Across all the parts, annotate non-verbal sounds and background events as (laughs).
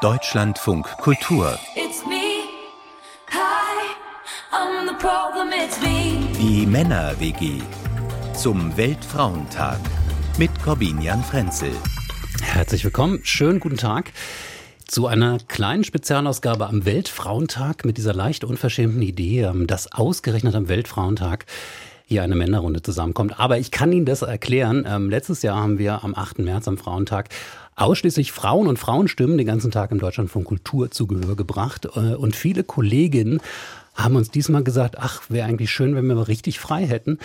Deutschlandfunk Kultur. Die Männer-WG zum Weltfrauentag mit Corbinian Frenzel. Herzlich willkommen, schönen guten Tag. Zu einer kleinen Spezialausgabe am Weltfrauentag mit dieser leicht unverschämten Idee, ähm, dass ausgerechnet am Weltfrauentag hier eine Männerrunde zusammenkommt. Aber ich kann Ihnen das erklären. Ähm, letztes Jahr haben wir am 8. März, am Frauentag, ausschließlich Frauen und Frauenstimmen den ganzen Tag im Deutschland von Kultur zu Gehör gebracht. Äh, und viele Kolleginnen haben uns diesmal gesagt, ach, wäre eigentlich schön, wenn wir mal richtig frei hätten.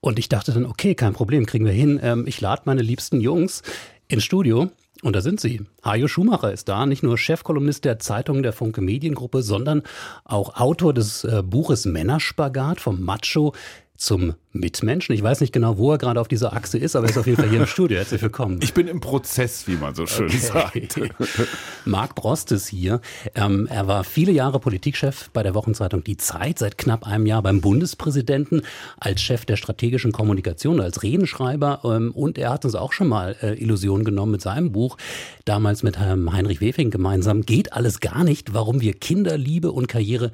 Und ich dachte dann, okay, kein Problem, kriegen wir hin. Ähm, ich lade meine liebsten Jungs ins Studio. Und da sind sie. Hajo Schumacher ist da, nicht nur Chefkolumnist der Zeitung der Funke Mediengruppe, sondern auch Autor des äh, Buches Männerspagat vom Macho zum Mitmenschen. Ich weiß nicht genau, wo er gerade auf dieser Achse ist, aber er ist auf jeden Fall hier im Studio. Herzlich willkommen. Ich bin im Prozess, wie man so schön okay. sagt. (laughs) Marc Brost ist hier. Ähm, er war viele Jahre Politikchef bei der Wochenzeitung Die Zeit, seit knapp einem Jahr beim Bundespräsidenten als Chef der strategischen Kommunikation, als Redenschreiber. Ähm, und er hat uns auch schon mal äh, Illusionen genommen mit seinem Buch, damals mit Herrn Heinrich Wefing gemeinsam. Geht alles gar nicht, warum wir Kinderliebe und Karriere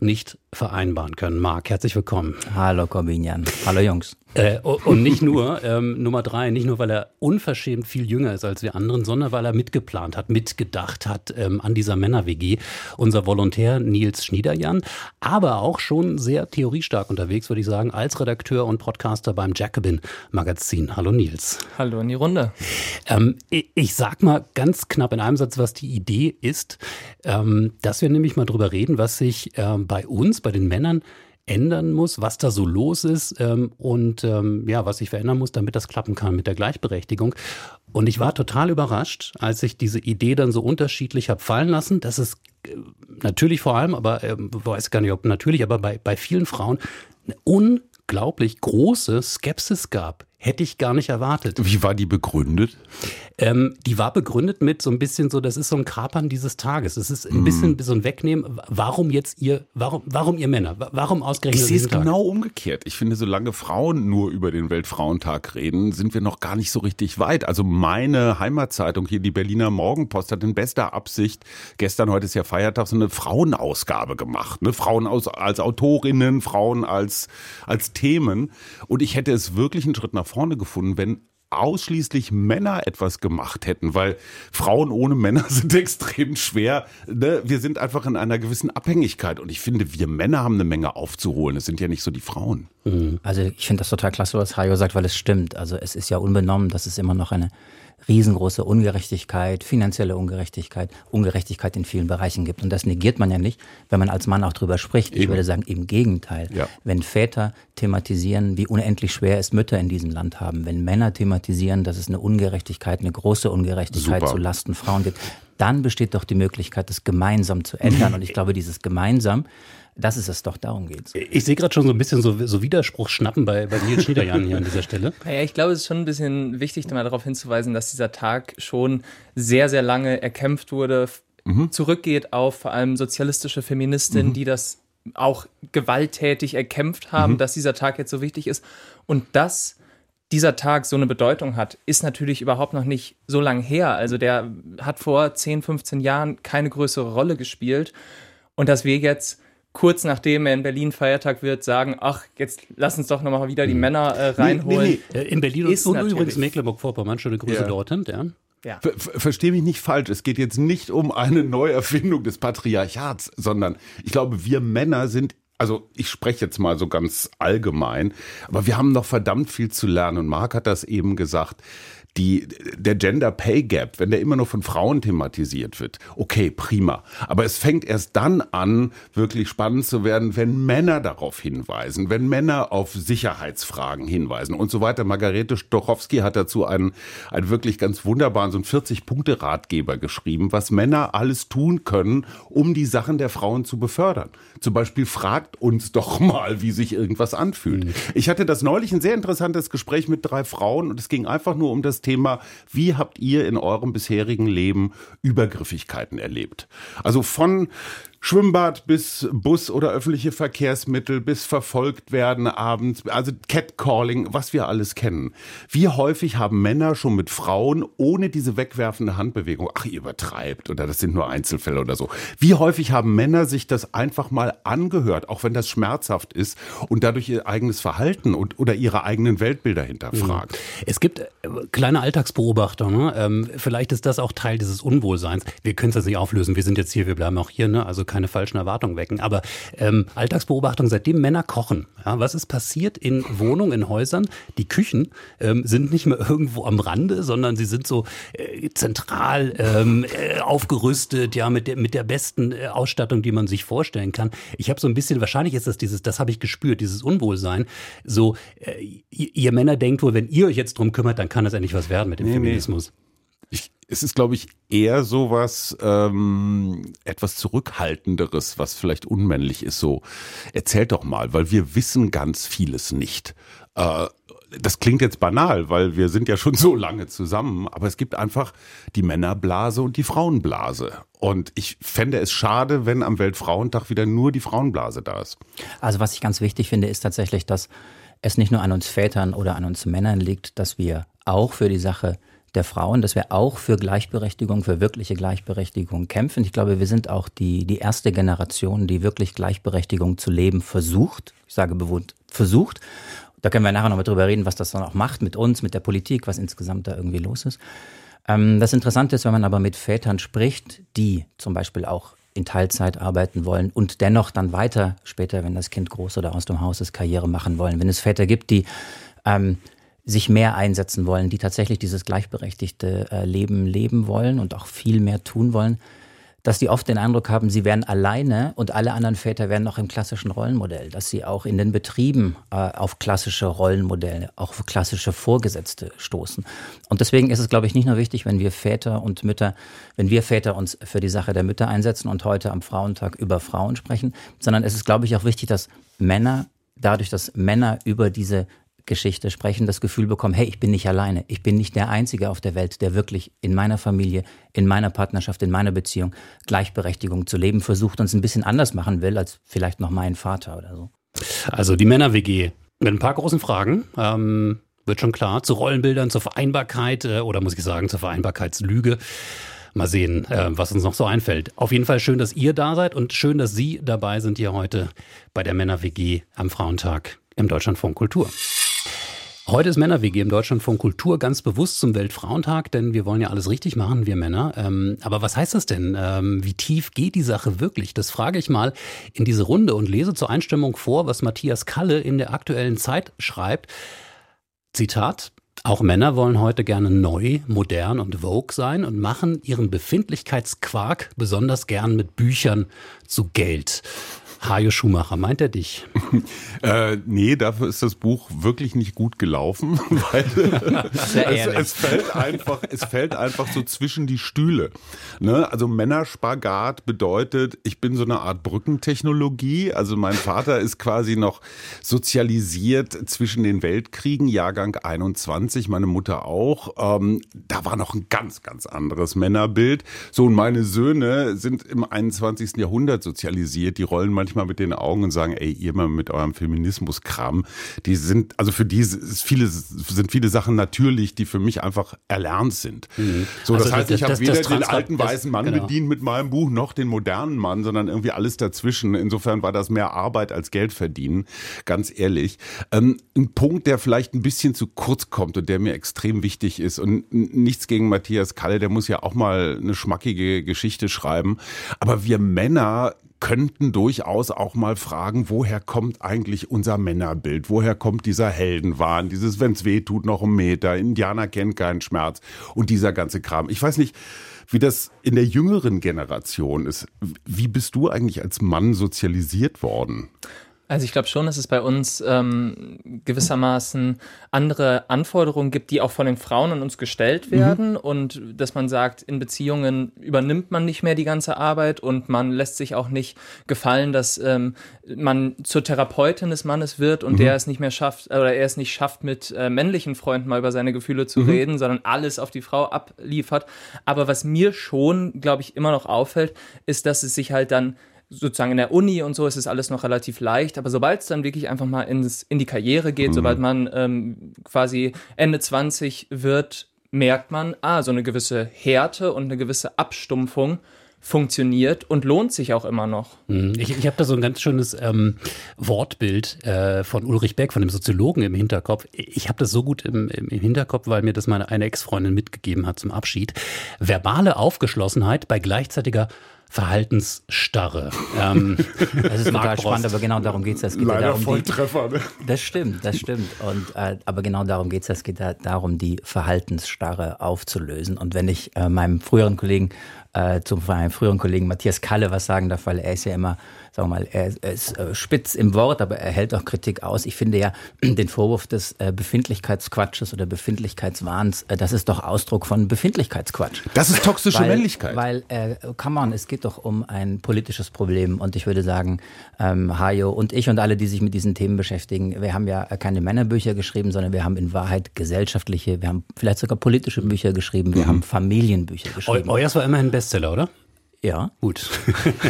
nicht vereinbaren können. Marc, herzlich willkommen. Hallo Corbinian. Hallo Jungs. Äh, und nicht nur, (laughs) ähm, Nummer drei, nicht nur, weil er unverschämt viel jünger ist als wir anderen, sondern weil er mitgeplant hat, mitgedacht hat ähm, an dieser Männer-WG. Unser Volontär Nils Schniederjan, aber auch schon sehr theoriestark unterwegs, würde ich sagen, als Redakteur und Podcaster beim Jacobin-Magazin. Hallo Nils. Hallo in die Runde. Ähm, ich, ich, sag mal ganz knapp in einem Satz, was die Idee ist, ähm, dass wir nämlich mal drüber reden, was sich ähm, bei uns, bei den Männern, ändern muss, was da so los ist ähm, und ähm, ja, was sich verändern muss, damit das klappen kann mit der Gleichberechtigung. Und ich war total überrascht, als ich diese Idee dann so unterschiedlich habe fallen lassen, dass es äh, natürlich vor allem, aber äh, weiß gar nicht, ob natürlich, aber bei, bei vielen Frauen eine unglaublich große Skepsis gab Hätte ich gar nicht erwartet. Wie war die begründet? Ähm, die war begründet mit so ein bisschen so, das ist so ein Kapern dieses Tages. Es ist ein bisschen mm. so ein Wegnehmen. Warum jetzt ihr, warum, warum ihr Männer? Warum ausgerechnet? Ich sehe es genau umgekehrt. Ich finde, solange Frauen nur über den Weltfrauentag reden, sind wir noch gar nicht so richtig weit. Also meine Heimatzeitung hier, die Berliner Morgenpost, hat in bester Absicht gestern, heute ist ja Feiertag, so eine Frauenausgabe gemacht. Ne? Frauen aus, als Autorinnen, Frauen als, als Themen. Und ich hätte es wirklich einen Schritt nach vorne gefunden, wenn ausschließlich Männer etwas gemacht hätten, weil Frauen ohne Männer (laughs) sind extrem schwer. Ne? Wir sind einfach in einer gewissen Abhängigkeit und ich finde, wir Männer haben eine Menge aufzuholen. Es sind ja nicht so die Frauen. Mhm. Also ich finde das total klasse, was Hajo sagt, weil es stimmt. Also es ist ja unbenommen, dass es immer noch eine riesengroße Ungerechtigkeit, finanzielle Ungerechtigkeit, Ungerechtigkeit in vielen Bereichen gibt. Und das negiert man ja nicht, wenn man als Mann auch drüber spricht. Eben. Ich würde sagen, im Gegenteil. Ja. Wenn Väter thematisieren, wie unendlich schwer es Mütter in diesem Land haben, wenn Männer thematisieren, dass es eine Ungerechtigkeit, eine große Ungerechtigkeit Super. zu Lasten Frauen gibt, dann besteht doch die Möglichkeit, das gemeinsam zu ändern. (laughs) Und ich glaube, dieses gemeinsam das ist es doch, darum geht's. Ich sehe gerade schon so ein bisschen so, so Widerspruchsschnappen bei, bei Nils Schniederjan hier an dieser Stelle. (laughs) Naja, ich glaube, es ist schon ein bisschen wichtig, mal darauf hinzuweisen, dass dieser Tag schon sehr, sehr lange erkämpft wurde, mhm. zurückgeht auf vor allem sozialistische Feministinnen, mhm. die das auch gewalttätig erkämpft haben, mhm. dass dieser Tag jetzt so wichtig ist. Und dass dieser Tag so eine Bedeutung hat, ist natürlich überhaupt noch nicht so lang her. Also der hat vor 10, 15 Jahren keine größere Rolle gespielt. Und dass wir jetzt kurz nachdem er in Berlin Feiertag wird, sagen, ach, jetzt lass uns doch nochmal wieder die mhm. Männer äh, reinholen. Nee, nee, nee. In Berlin ist und übrigens Mecklenburg-Vorpommern, schöne Grüße ja. dorthin, ja. Ja. Ver Verstehe mich nicht falsch. Es geht jetzt nicht um eine Neuerfindung des Patriarchats, sondern ich glaube, wir Männer sind also ich spreche jetzt mal so ganz allgemein, aber wir haben noch verdammt viel zu lernen. Und Marc hat das eben gesagt die, der Gender Pay Gap, wenn der immer nur von Frauen thematisiert wird, okay, prima. Aber es fängt erst dann an, wirklich spannend zu werden, wenn Männer darauf hinweisen, wenn Männer auf Sicherheitsfragen hinweisen und so weiter. Margarete Stochowski hat dazu einen, einen wirklich ganz wunderbaren, so einen 40-Punkte-Ratgeber geschrieben, was Männer alles tun können, um die Sachen der Frauen zu befördern. Zum Beispiel fragt uns doch mal, wie sich irgendwas anfühlt. Mhm. Ich hatte das neulich ein sehr interessantes Gespräch mit drei Frauen und es ging einfach nur um das Thema, wie habt ihr in eurem bisherigen Leben Übergriffigkeiten erlebt? Also von Schwimmbad bis Bus oder öffentliche Verkehrsmittel, bis verfolgt werden abends, also Catcalling, was wir alles kennen. Wie häufig haben Männer schon mit Frauen ohne diese wegwerfende Handbewegung, ach, ihr übertreibt oder das sind nur Einzelfälle oder so. Wie häufig haben Männer sich das einfach mal angehört, auch wenn das schmerzhaft ist und dadurch ihr eigenes Verhalten und, oder ihre eigenen Weltbilder hinterfragt? Es gibt äh, kleine Alltagsbeobachtungen. Ne? Ähm, vielleicht ist das auch Teil dieses Unwohlseins. Wir können es jetzt nicht auflösen. Wir sind jetzt hier, wir bleiben auch hier. Ne? Also keine falschen Erwartungen wecken. Aber ähm, Alltagsbeobachtung, seitdem Männer kochen, ja, was ist passiert in Wohnungen, in Häusern? Die Küchen ähm, sind nicht mehr irgendwo am Rande, sondern sie sind so äh, zentral ähm, äh, aufgerüstet, ja, mit der, mit der besten äh, Ausstattung, die man sich vorstellen kann. Ich habe so ein bisschen, wahrscheinlich ist das dieses, das habe ich gespürt, dieses Unwohlsein. So, äh, ihr, ihr, Männer denkt wohl, wenn ihr euch jetzt drum kümmert, dann kann das endlich was werden mit dem nee, Feminismus. Ich, es ist, glaube ich, eher sowas ähm, etwas zurückhaltenderes, was vielleicht unmännlich ist. So, erzählt doch mal, weil wir wissen ganz vieles nicht. Äh, das klingt jetzt banal, weil wir sind ja schon (laughs) so lange zusammen, aber es gibt einfach die Männerblase und die Frauenblase. Und ich fände es schade, wenn am Weltfrauentag wieder nur die Frauenblase da ist. Also was ich ganz wichtig finde, ist tatsächlich, dass es nicht nur an uns Vätern oder an uns Männern liegt, dass wir auch für die Sache der Frauen, dass wir auch für Gleichberechtigung, für wirkliche Gleichberechtigung kämpfen. Ich glaube, wir sind auch die, die erste Generation, die wirklich Gleichberechtigung zu leben versucht. Ich sage bewusst versucht. Da können wir nachher noch drüber reden, was das dann auch macht mit uns, mit der Politik, was insgesamt da irgendwie los ist. Ähm, das Interessante ist, wenn man aber mit Vätern spricht, die zum Beispiel auch in Teilzeit arbeiten wollen und dennoch dann weiter später, wenn das Kind groß oder aus dem Haus ist, Karriere machen wollen. Wenn es Väter gibt, die ähm, sich mehr einsetzen wollen, die tatsächlich dieses gleichberechtigte äh, Leben leben wollen und auch viel mehr tun wollen, dass die oft den Eindruck haben, sie wären alleine und alle anderen Väter wären noch im klassischen Rollenmodell, dass sie auch in den Betrieben äh, auf klassische Rollenmodelle, auch auf klassische Vorgesetzte stoßen. Und deswegen ist es, glaube ich, nicht nur wichtig, wenn wir Väter und Mütter, wenn wir Väter uns für die Sache der Mütter einsetzen und heute am Frauentag über Frauen sprechen, sondern es ist, glaube ich, auch wichtig, dass Männer dadurch, dass Männer über diese Geschichte sprechen, das Gefühl bekommen, hey, ich bin nicht alleine. Ich bin nicht der Einzige auf der Welt, der wirklich in meiner Familie, in meiner Partnerschaft, in meiner Beziehung Gleichberechtigung zu leben versucht und es ein bisschen anders machen will als vielleicht noch mein Vater oder so. Also die Männer-WG mit ein paar großen Fragen. Ähm, wird schon klar. Zu Rollenbildern, zur Vereinbarkeit äh, oder muss ich sagen, zur Vereinbarkeitslüge. Mal sehen, äh, was uns noch so einfällt. Auf jeden Fall schön, dass ihr da seid und schön, dass Sie dabei sind hier heute bei der Männer-WG am Frauentag im Deutschlandfunk Kultur. Heute ist Männer-WG im Deutschlandfunk Kultur ganz bewusst zum Weltfrauentag, denn wir wollen ja alles richtig machen, wir Männer. Ähm, aber was heißt das denn? Ähm, wie tief geht die Sache wirklich? Das frage ich mal in diese Runde und lese zur Einstimmung vor, was Matthias Kalle in der aktuellen Zeit schreibt. Zitat. Auch Männer wollen heute gerne neu, modern und vogue sein und machen ihren Befindlichkeitsquark besonders gern mit Büchern zu Geld. Hajo Schumacher, meint er dich? (laughs) äh, nee, dafür ist das Buch wirklich nicht gut gelaufen, (laughs) weil es, es, fällt einfach, es fällt einfach so zwischen die Stühle. Ne? Also Männerspagat bedeutet, ich bin so eine Art Brückentechnologie. Also mein Vater ist quasi noch sozialisiert zwischen den Weltkriegen, Jahrgang 21, meine Mutter auch. Ähm, da war noch ein ganz, ganz anderes Männerbild. So, und meine Söhne sind im 21. Jahrhundert sozialisiert. Die rollen manchmal manchmal mit den Augen und sagen, ey, ihr mal mit eurem Feminismus-Kram. Die sind, also für die viele, sind viele Sachen natürlich, die für mich einfach erlernt sind. Mhm. So, das also heißt, ich habe weder den alten weißen Mann genau. bedient mit meinem Buch, noch den modernen Mann, sondern irgendwie alles dazwischen. Insofern war das mehr Arbeit als Geld verdienen, ganz ehrlich. Ähm, ein Punkt, der vielleicht ein bisschen zu kurz kommt und der mir extrem wichtig ist und nichts gegen Matthias Kalle, der muss ja auch mal eine schmackige Geschichte schreiben. Aber wir Männer könnten durchaus auch mal fragen, woher kommt eigentlich unser Männerbild? Woher kommt dieser Heldenwahn? Dieses, wenn's weh tut, noch ein Meter. Indianer kennt keinen Schmerz. Und dieser ganze Kram. Ich weiß nicht, wie das in der jüngeren Generation ist. Wie bist du eigentlich als Mann sozialisiert worden? Also ich glaube schon, dass es bei uns ähm, gewissermaßen andere Anforderungen gibt, die auch von den Frauen an uns gestellt mhm. werden mhm. und dass man sagt, in Beziehungen übernimmt man nicht mehr die ganze Arbeit und man lässt sich auch nicht gefallen, dass ähm, man zur Therapeutin des Mannes wird und mhm. der es nicht mehr schafft oder er es nicht schafft, mit äh, männlichen Freunden mal über seine Gefühle zu mhm. reden, sondern alles auf die Frau abliefert. Aber was mir schon, glaube ich, immer noch auffällt, ist, dass es sich halt dann sozusagen in der Uni und so ist es alles noch relativ leicht, aber sobald es dann wirklich einfach mal ins, in die Karriere geht, mhm. sobald man ähm, quasi Ende 20 wird, merkt man, ah, so eine gewisse Härte und eine gewisse Abstumpfung funktioniert und lohnt sich auch immer noch. Mhm. Ich, ich habe da so ein ganz schönes ähm, Wortbild äh, von Ulrich Beck, von dem Soziologen im Hinterkopf. Ich habe das so gut im, im, Hinterkopf, weil mir das meine eine Ex-Freundin mitgegeben hat zum Abschied. Verbale Aufgeschlossenheit bei gleichzeitiger Verhaltensstarre. Ähm, (laughs) das ist total spannend, aber genau darum geht es. Es geht Leider ja darum, Volltreffer. Ne? Das stimmt, das stimmt. Und, äh, aber genau darum geht es. Es geht ja darum, die Verhaltensstarre aufzulösen. Und wenn ich äh, meinem früheren Kollegen äh, zum meinem früheren Kollegen Matthias Kalle was sagen darf, weil er ist ja immer, sagen wir mal, er, ist äh, spitz im Wort, aber er hält auch Kritik aus. Ich finde ja (clears throat) den Vorwurf des äh, Befindlichkeitsquatsches oder Befindlichkeitswahns, äh, das ist doch Ausdruck von Befindlichkeitsquatsch. Das ist toxische weil, Männlichkeit. Weil, äh, come on, es geht doch um ein politisches Problem und ich würde sagen, ähm, Hajo und ich und alle, die sich mit diesen Themen beschäftigen, wir haben ja keine Männerbücher geschrieben, sondern wir haben in Wahrheit gesellschaftliche, wir haben vielleicht sogar politische Bücher geschrieben, wir mhm. haben Familienbücher geschrieben. Eu euers war immerhin Bestseller, oder? Ja. Gut.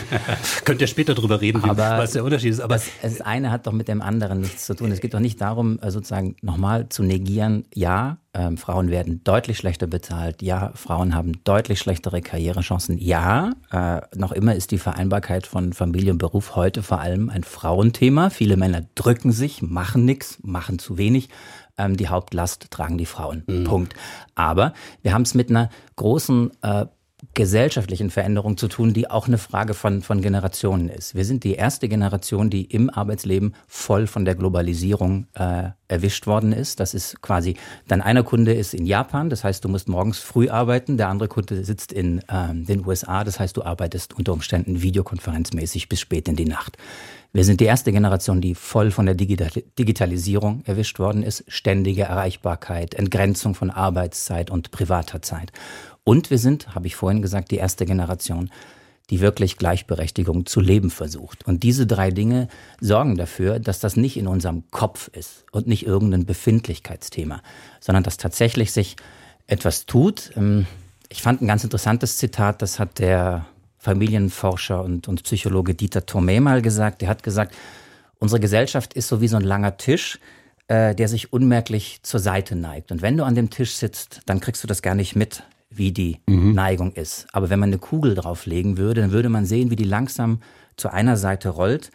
(laughs) Könnt ihr später drüber reden, aber was der Unterschied ist. Aber das, das eine hat doch mit dem anderen nichts zu tun. Es geht doch nicht darum, äh, sozusagen nochmal zu negieren, ja, ähm, Frauen werden deutlich schlechter bezahlt, ja, Frauen haben deutlich schlechtere Karrierechancen, ja, äh, noch immer ist die Vereinbarkeit von Familie und Beruf heute vor allem ein Frauenthema. Viele Männer drücken sich, machen nichts, machen zu wenig ähm, die Hauptlast tragen die Frauen. Mhm. Punkt. Aber wir haben es mit einer großen äh, gesellschaftlichen Veränderung zu tun, die auch eine Frage von, von Generationen ist. Wir sind die erste Generation, die im Arbeitsleben voll von der Globalisierung äh, erwischt worden ist. Das ist quasi, dein einer Kunde ist in Japan, das heißt, du musst morgens früh arbeiten, der andere Kunde sitzt in äh, den USA, das heißt, du arbeitest unter Umständen videokonferenzmäßig bis spät in die Nacht. Wir sind die erste Generation, die voll von der Digitalisierung erwischt worden ist. Ständige Erreichbarkeit, Entgrenzung von Arbeitszeit und privater Zeit. Und wir sind, habe ich vorhin gesagt, die erste Generation, die wirklich Gleichberechtigung zu leben versucht. Und diese drei Dinge sorgen dafür, dass das nicht in unserem Kopf ist und nicht irgendein Befindlichkeitsthema, sondern dass tatsächlich sich etwas tut. Ähm, ich fand ein ganz interessantes Zitat, das hat der Familienforscher und, und Psychologe Dieter Thomé mal gesagt. Der hat gesagt, unsere Gesellschaft ist so wie so ein langer Tisch, äh, der sich unmerklich zur Seite neigt. Und wenn du an dem Tisch sitzt, dann kriegst du das gar nicht mit, wie die mhm. Neigung ist. Aber wenn man eine Kugel drauflegen würde, dann würde man sehen, wie die langsam zu einer Seite rollt.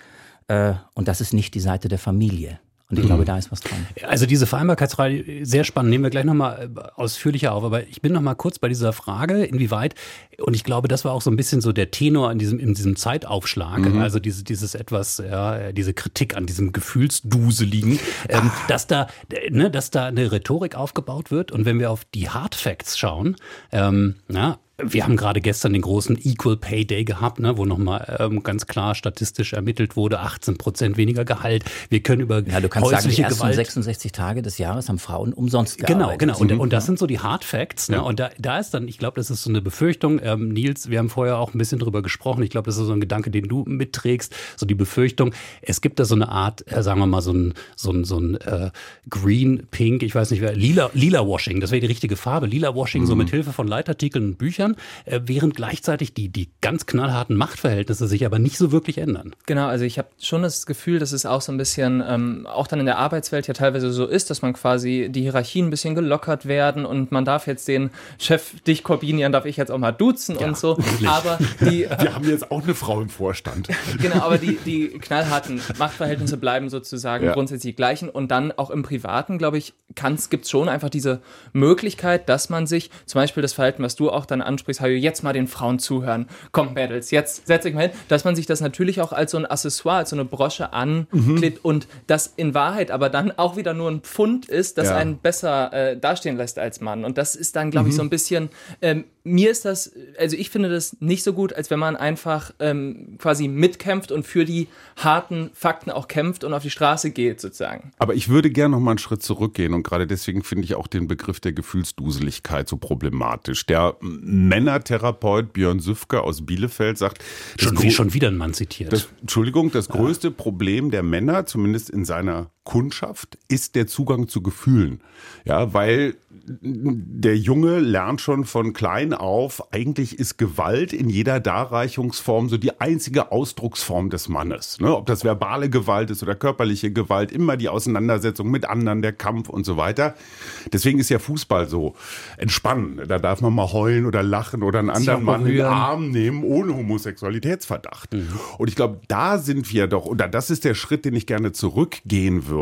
Äh, und das ist nicht die Seite der Familie. Und ich mhm. glaube, da ist was dran. Also diese Vereinbarkeitsfrage, sehr spannend, nehmen wir gleich nochmal äh, ausführlicher auf. Aber ich bin nochmal kurz bei dieser Frage, inwieweit, und ich glaube, das war auch so ein bisschen so der Tenor in diesem, in diesem Zeitaufschlag, mhm. also diese, dieses etwas, ja, diese Kritik an diesem Gefühlsduseligen, ähm, dass da, ne, dass da eine Rhetorik aufgebaut wird. Und wenn wir auf die Hard Facts schauen, ähm, ja, wir haben gerade gestern den großen Equal Pay Day gehabt, ne, wo nochmal ähm, ganz klar statistisch ermittelt wurde, 18 Prozent weniger Gehalt. Wir können über ja, du kannst häusliche sagen, die Gewalt 66 Tage des Jahres haben Frauen umsonst gearbeitet. Genau, genau. Und, und das sind so die Hard Facts. Ne? Ja. Und da, da ist dann, ich glaube, das ist so eine Befürchtung. Ähm, Nils, wir haben vorher auch ein bisschen drüber gesprochen. Ich glaube, das ist so ein Gedanke, den du mitträgst. So die Befürchtung, es gibt da so eine Art, äh, sagen wir mal, so ein, so ein, so ein äh, Green, Pink, ich weiß nicht, wer, lila, lila Washing. Das wäre die richtige Farbe. Lila Washing, mhm. so mit Hilfe von Leitartikeln und Büchern. Büchern, äh, während gleichzeitig die, die ganz knallharten Machtverhältnisse sich aber nicht so wirklich ändern. Genau, also ich habe schon das Gefühl, dass es auch so ein bisschen, ähm, auch dann in der Arbeitswelt ja teilweise so ist, dass man quasi die Hierarchien ein bisschen gelockert werden und man darf jetzt den Chef, dich Corbinian, darf ich jetzt auch mal duzen ja, und so. Wirklich. Aber die, (laughs) Wir haben jetzt auch eine Frau im Vorstand. (laughs) genau, aber die, die knallharten Machtverhältnisse bleiben sozusagen ja. grundsätzlich gleichen und dann auch im Privaten, glaube ich, gibt es schon einfach diese Möglichkeit, dass man sich, zum Beispiel das Verhalten, was du auch dann an ansprichst, Hajo, jetzt mal den Frauen zuhören. Komm, Mädels, jetzt setz dich mal hin. Dass man sich das natürlich auch als so ein Accessoire, als so eine Brosche anklebt mhm. und das in Wahrheit aber dann auch wieder nur ein Pfund ist, das ja. einen besser äh, dastehen lässt als Mann. Und das ist dann, glaube mhm. ich, so ein bisschen ähm, mir ist das, also ich finde das nicht so gut, als wenn man einfach ähm, quasi mitkämpft und für die harten Fakten auch kämpft und auf die Straße geht, sozusagen. Aber ich würde gerne noch mal einen Schritt zurückgehen und gerade deswegen finde ich auch den Begriff der Gefühlsduseligkeit so problematisch. Der Männertherapeut Björn Süfke aus Bielefeld sagt, schon, wie, schon wieder ein Mann zitiert. Das, Entschuldigung, das größte ja. Problem der Männer, zumindest in seiner Kundschaft ist der Zugang zu Gefühlen. Ja, weil der Junge lernt schon von klein auf, eigentlich ist Gewalt in jeder Darreichungsform so die einzige Ausdrucksform des Mannes. Ne? Ob das verbale Gewalt ist oder körperliche Gewalt, immer die Auseinandersetzung mit anderen, der Kampf und so weiter. Deswegen ist ja Fußball so entspannend. Da darf man mal heulen oder lachen oder einen anderen Mann in den Arm nehmen ohne Homosexualitätsverdacht. Mhm. Und ich glaube, da sind wir doch, oder das ist der Schritt, den ich gerne zurückgehen würde.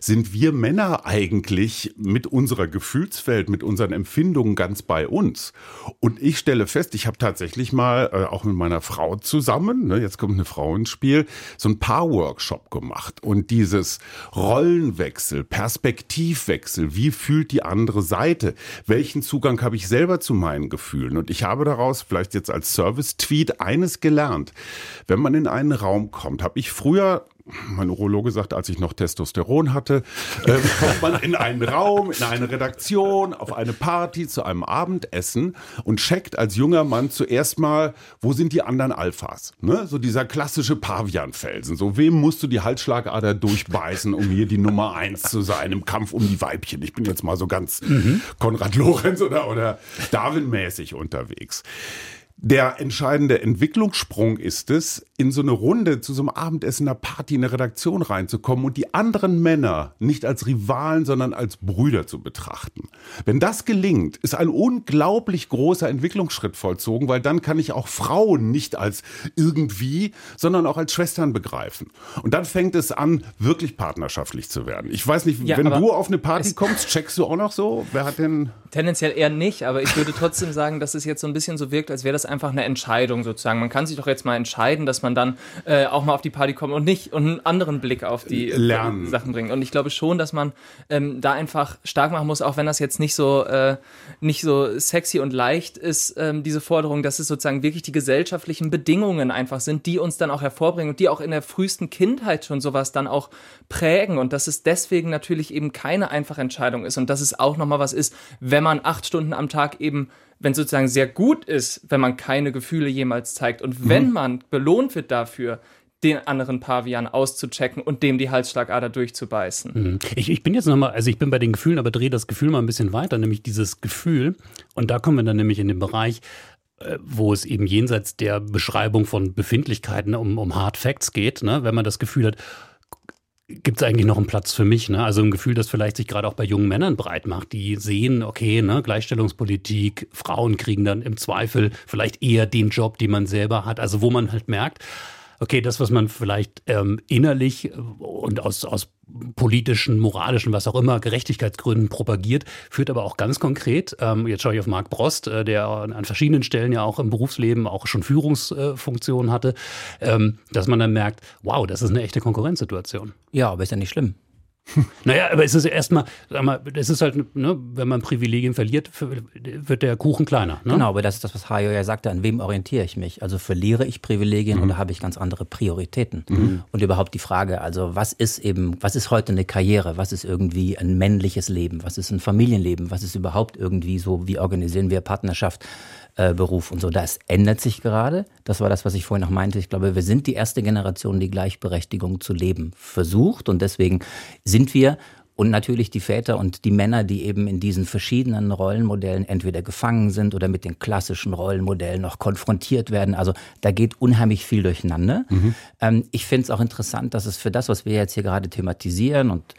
Sind wir Männer eigentlich mit unserer Gefühls Gefühlswelt, mit unseren Empfindungen ganz bei uns. Und ich stelle fest, ich habe tatsächlich mal äh, auch mit meiner Frau zusammen, ne, jetzt kommt eine Frau ins Spiel, so ein Paar-Workshop gemacht. Und dieses Rollenwechsel, Perspektivwechsel, wie fühlt die andere Seite? Welchen Zugang habe ich selber zu meinen Gefühlen? Und ich habe daraus vielleicht jetzt als Service-Tweet eines gelernt. Wenn man in einen Raum kommt, habe ich früher mein Urologe sagte, als ich noch Testosteron hatte, äh, (laughs) kommt man in einen Raum, in eine Redaktion, auf eine Party, zu einem Abendessen und checkt als junger Mann zuerst mal, wo sind die anderen Alphas? Ne? So dieser klassische Pavianfelsen. So, wem musst du die Halsschlagader durchbeißen, um hier die Nummer eins zu sein im Kampf um die Weibchen? Ich bin jetzt mal so ganz mhm. Konrad Lorenz oder, oder Darwin-mäßig unterwegs. Der entscheidende Entwicklungssprung ist es, in so eine Runde zu so einem Abendessen, einer Party, in eine Redaktion reinzukommen und die anderen Männer nicht als Rivalen, sondern als Brüder zu betrachten. Wenn das gelingt, ist ein unglaublich großer Entwicklungsschritt vollzogen, weil dann kann ich auch Frauen nicht als irgendwie, sondern auch als Schwestern begreifen. Und dann fängt es an, wirklich partnerschaftlich zu werden. Ich weiß nicht, ja, wenn du auf eine Party kommst, checkst du auch noch so? Wer hat denn. Tendenziell eher nicht, aber ich würde trotzdem sagen, dass es jetzt so ein bisschen so wirkt, als wäre das einfach eine Entscheidung sozusagen. Man kann sich doch jetzt mal entscheiden, dass man dann äh, auch mal auf die Party kommt und nicht und einen anderen Blick auf die Lernen. Sachen bringt. Und ich glaube schon, dass man ähm, da einfach stark machen muss, auch wenn das jetzt nicht so äh, nicht so sexy und leicht ist, ähm, diese Forderung, dass es sozusagen wirklich die gesellschaftlichen Bedingungen einfach sind, die uns dann auch hervorbringen und die auch in der frühesten Kindheit schon sowas dann auch prägen und dass es deswegen natürlich eben keine einfache Entscheidung ist und dass es auch nochmal was ist, wenn man acht Stunden am Tag eben wenn sozusagen sehr gut ist, wenn man keine Gefühle jemals zeigt und wenn mhm. man belohnt wird dafür, den anderen Pavian auszuchecken und dem die Halsschlagader durchzubeißen. Mhm. Ich, ich bin jetzt nochmal, also ich bin bei den Gefühlen, aber drehe das Gefühl mal ein bisschen weiter, nämlich dieses Gefühl. Und da kommen wir dann nämlich in den Bereich, äh, wo es eben jenseits der Beschreibung von Befindlichkeiten um, um Hard Facts geht, ne? wenn man das Gefühl hat, gibt es eigentlich noch einen Platz für mich? Ne? Also ein Gefühl, das vielleicht sich gerade auch bei jungen Männern breit macht, die sehen, okay, ne, Gleichstellungspolitik, Frauen kriegen dann im Zweifel vielleicht eher den Job, den man selber hat. Also wo man halt merkt, okay, das, was man vielleicht ähm, innerlich und aus, aus politischen, moralischen, was auch immer, Gerechtigkeitsgründen propagiert, führt aber auch ganz konkret, ähm, jetzt schaue ich auf Marc Brost, äh, der an verschiedenen Stellen ja auch im Berufsleben auch schon Führungsfunktionen äh, hatte, ähm, dass man dann merkt, wow, das ist eine echte Konkurrenzsituation. Ja, aber ist ja nicht schlimm. (laughs) Naja, aber es ist erstmal, sag mal, es ist halt, ne, wenn man Privilegien verliert, wird der Kuchen kleiner. Ne? Genau, aber das ist das, was Hajo ja sagte, an wem orientiere ich mich? Also verliere ich Privilegien mhm. oder habe ich ganz andere Prioritäten? Mhm. Und überhaupt die Frage, also was ist eben, was ist heute eine Karriere? Was ist irgendwie ein männliches Leben? Was ist ein Familienleben? Was ist überhaupt irgendwie so, wie organisieren wir Partnerschaft? Äh, Beruf und so. Das ändert sich gerade. Das war das, was ich vorhin noch meinte. Ich glaube, wir sind die erste Generation, die Gleichberechtigung zu leben versucht. Und deswegen sind wir und natürlich die Väter und die Männer, die eben in diesen verschiedenen Rollenmodellen entweder gefangen sind oder mit den klassischen Rollenmodellen noch konfrontiert werden. Also da geht unheimlich viel durcheinander. Mhm. Ähm, ich finde es auch interessant, dass es für das, was wir jetzt hier gerade thematisieren und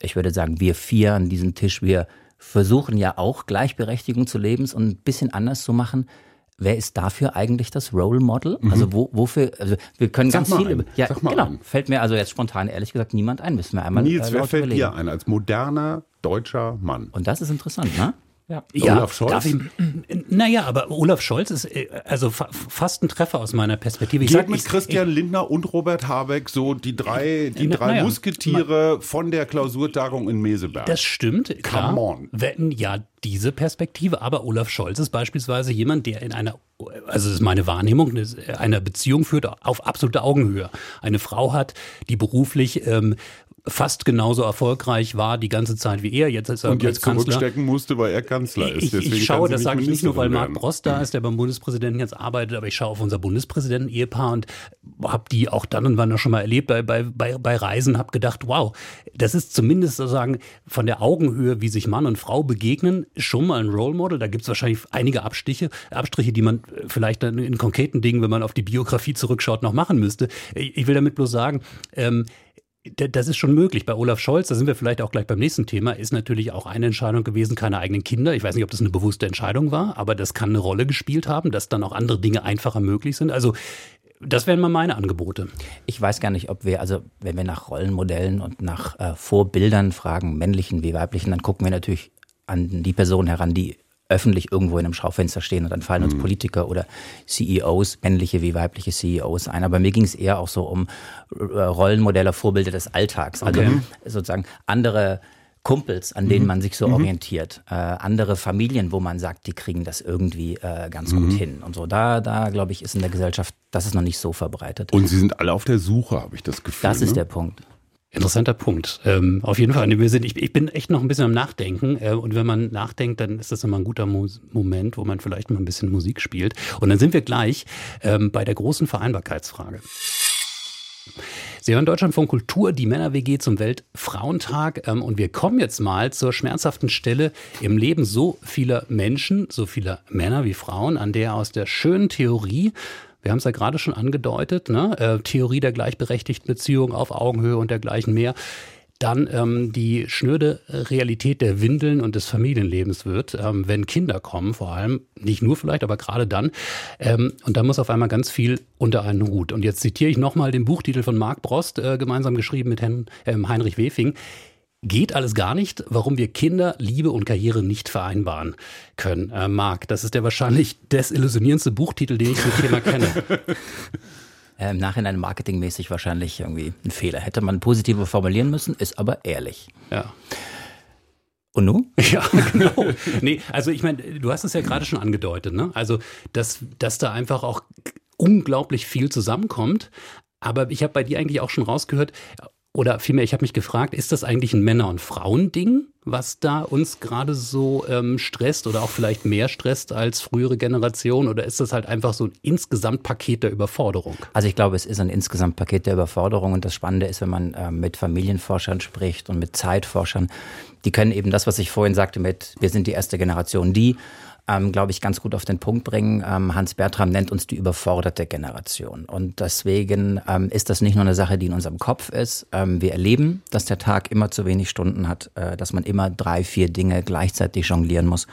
ich würde sagen, wir vier an diesem Tisch, wir versuchen ja auch Gleichberechtigung zu leben und ein bisschen anders zu machen. Wer ist dafür eigentlich das Role Model? Mhm. Also wo, wofür, also wir können Sag ganz viele, ja, genau, ein. fällt mir also jetzt spontan ehrlich gesagt niemand ein, müssen wir einmal Nils, äh, wer fällt überlegen. dir ein als moderner deutscher Mann? Und das ist interessant, ne? Ja. ja, Olaf Scholz? Ich, naja, aber Olaf Scholz ist äh, also fa fast ein Treffer aus meiner Perspektive. Ich sag mit Christian ich, Lindner und Robert Habeck so die drei, die na, drei naja, Musketiere von der Klausurtagung in Meseberg. Das stimmt, klar. Come on. Wenn, ja, diese Perspektive, aber Olaf Scholz ist beispielsweise jemand, der in einer, also das ist meine Wahrnehmung, einer Beziehung führt auf absolute Augenhöhe. Eine Frau hat, die beruflich ähm, fast genauso erfolgreich war die ganze Zeit wie er. Jetzt ist er Und als jetzt Kanzler. zurückstecken musste, weil er Kanzler ist. Ich, Deswegen ich kann schaue, das sage ich nicht nur, weil Marc. Brost da ist, der beim Bundespräsidenten jetzt arbeitet, aber ich schaue auf unser Bundespräsidenten-Ehepaar und habe die auch dann und wann noch schon mal erlebt bei, bei, bei, bei Reisen, habe gedacht, wow, das ist zumindest sozusagen von der Augenhöhe, wie sich Mann und Frau begegnen, schon mal ein Role Model. Da gibt es wahrscheinlich einige Abstiche, Abstriche, die man vielleicht dann in konkreten Dingen, wenn man auf die Biografie zurückschaut, noch machen müsste. Ich ich will damit bloß sagen, ähm, Das ist schon möglich. Bei Olaf Scholz, da sind wir vielleicht auch gleich beim nächsten Thema, ist natürlich auch eine Entscheidung gewesen, keine eigenen Kinder. Ich weiß nicht, ob das eine bewusste Entscheidung war, aber das kann eine Rolle gespielt haben, dass dann auch andere Dinge einfacher möglich sind. Also das wären mal meine Angebote. Ich weiß gar nicht, ob wir, also wenn wir nach Rollenmodellen und nach äh, Vorbildern fragen, männlichen wie weiblichen, dann gucken wir natürlich an die Personen heran, die öffentlich irgendwo in einem Schaufenster stehen und dann fallen uns Politiker oder CEOs, männliche wie weibliche CEOs ein. Aber mir ging es eher auch so um äh, Rollenmodelle, Vorbilder des Alltags. Also sozusagen andere Kumpels, an denen man sich so orientiert, äh, andere Familien, wo man sagt, die kriegen das irgendwie äh, ganz gut hin und so. Da, da glaube ich, ist in der Gesellschaft, das ist noch nicht so verbreitet. Und sie sind alle auf der Suche, habe ich das Gefühl. Das ist ne? der Punkt. Interessanter Punkt. Ähm, auf jeden Fall. Wir sind, ich, ich bin echt noch ein bisschen am Nachdenken. Äh, und wenn man nachdenkt, dann ist das immer ein guter Mo Moment, wo man vielleicht mal ein bisschen Musik spielt. Und dann sind wir gleich ähm, bei der großen Vereinbarkeitsfrage. Sie hören Deutschlandfunk Kultur, die Männer-WG zum Weltfrauentag. Ähm, und wir kommen jetzt mal zur schmerzhaften Stelle im Leben so vieler Menschen, so vieler Männer wie Frauen, an der aus der schönen Theorie wir haben es ja gerade schon angedeutet, ne? äh, Theorie der gleichberechtigten Beziehung auf Augenhöhe und dergleichen mehr. Dann ähm, die schnöde Realität der Windeln und des Familienlebens wird, ähm, wenn Kinder kommen, vor allem, nicht nur vielleicht, aber gerade dann. Ähm, und da muss auf einmal ganz viel unter einen Hut. Und jetzt zitiere ich nochmal den Buchtitel von Marc Brost, äh, gemeinsam geschrieben mit Hen ähm, Heinrich Wefing. Geht alles gar nicht, warum wir Kinder, Liebe und Karriere nicht vereinbaren können. Äh, Marc, das ist der wahrscheinlich desillusionierendste Buchtitel, den ich zum Thema kenne. (laughs) Äh, Im Nachhinein marketingmäßig wahrscheinlich irgendwie ein Fehler. Hätte man positiver formulieren müssen, ist aber ehrlich. Ja. Und nun? (laughs) Ja, genau. Nee, also ich meine, du hast es ja gerade schon angedeutet, ne? Also, dass, dass da einfach auch unglaublich viel zusammenkommt. Aber ich habe bei dir eigentlich auch schon rausgehört, oder vielmehr, ich habe mich gefragt, ist das eigentlich ein Männer- und Frauending, was da uns gerade so ähm, stresst oder auch vielleicht mehr stresst als frühere Generationen? Oder ist das halt einfach so ein Insgesamtpaket der Überforderung? Also ich glaube, es ist ein Insgesamtpaket der Überforderung und das Spannende ist, wenn man äh, mit Familienforschern spricht und mit Zeitforschern, die können eben das, was ich vorhin sagte mit, wir sind die erste Generation, die ähm, glaube ich, ganz gut auf den Punkt bringen. Ähm, Hans Bertram nennt uns die überforderte Generation. Und deswegen ähm, ist das nicht nur eine Sache, die in unserem Kopf ist. Ähm, wir erleben, dass der Tag immer zu wenig Stunden hat, äh, dass man immer drei, vier Dinge gleichzeitig jonglieren muss,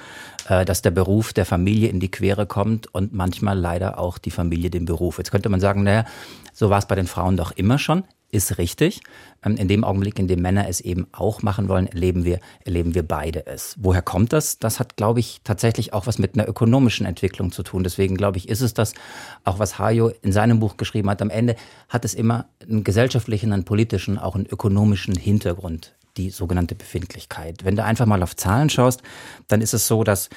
äh, dass der Beruf der Familie in die Quere kommt und manchmal leider auch die Familie den Beruf. Jetzt könnte man sagen, naja, so war es bei den Frauen doch immer schon ist richtig. Ähm, In dem Augenblick, in dem Männer es eben auch machen wollen, erleben wir, erleben wir beide es. Woher kommt das? Das hat, glaube ich, tatsächlich auch was mit einer ökonomischen Entwicklung zu tun. Deswegen, glaube ich, ist es das, auch was Hajo in seinem Buch geschrieben hat. Am Ende hat es immer einen gesellschaftlichen, einen politischen, auch einen ökonomischen Hintergrund, die sogenannte Befindlichkeit. Wenn du einfach mal auf Zahlen schaust, dann ist es so, dass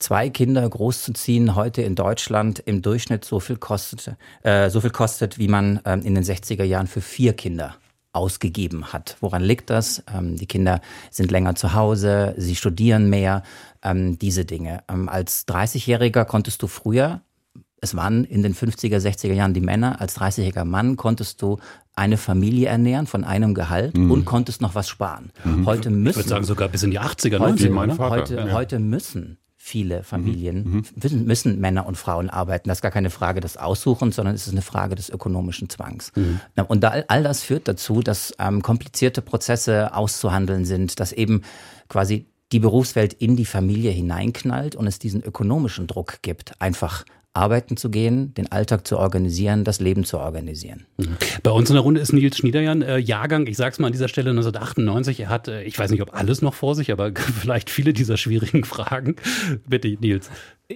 zwei Kinder großzuziehen heute in Deutschland im Durchschnitt so viel kostet, äh, so viel kostet, wie man ähm, in den 60er Jahren für vier Kinder ausgegeben hat. Woran liegt das? Ähm, die Kinder sind länger zu Hause, sie studieren mehr, ähm, diese Dinge. Ähm, als 30-Jähriger konntest du früher, es waren in den 50er, 60er Jahren die Männer, als 30-jähriger Mann konntest du eine Familie ernähren von einem Gehalt und konntest noch was sparen. Heute müssen Ich würde sagen sogar bis in die 80er, heute, 90er. mein ne? Vater, heute, ja. heute müssen viele Familien, müssen, müssen Männer und Frauen arbeiten. Das ist gar keine Frage des Aussuchens, sondern es ist eine Frage des ökonomischen Zwangs. Na, Und da, all das führt dazu, dass ähm, komplizierte Prozesse auszuhandeln sind, dass eben quasi die Berufswelt in die Familie hineinknallt und es diesen ökonomischen Druck gibt, einfach arbeiten zu gehen, den Alltag zu organisieren, das Leben zu organisieren. Bei uns in der Runde ist Nils Schniederjan, äh, Jahrgang, ich sag's mal an dieser Stelle, 1998. Er hat, äh, ich weiß nicht, ob alles noch vor sich, aber (laughs) vielleicht viele dieser schwierigen Fragen. Bitte, Nils.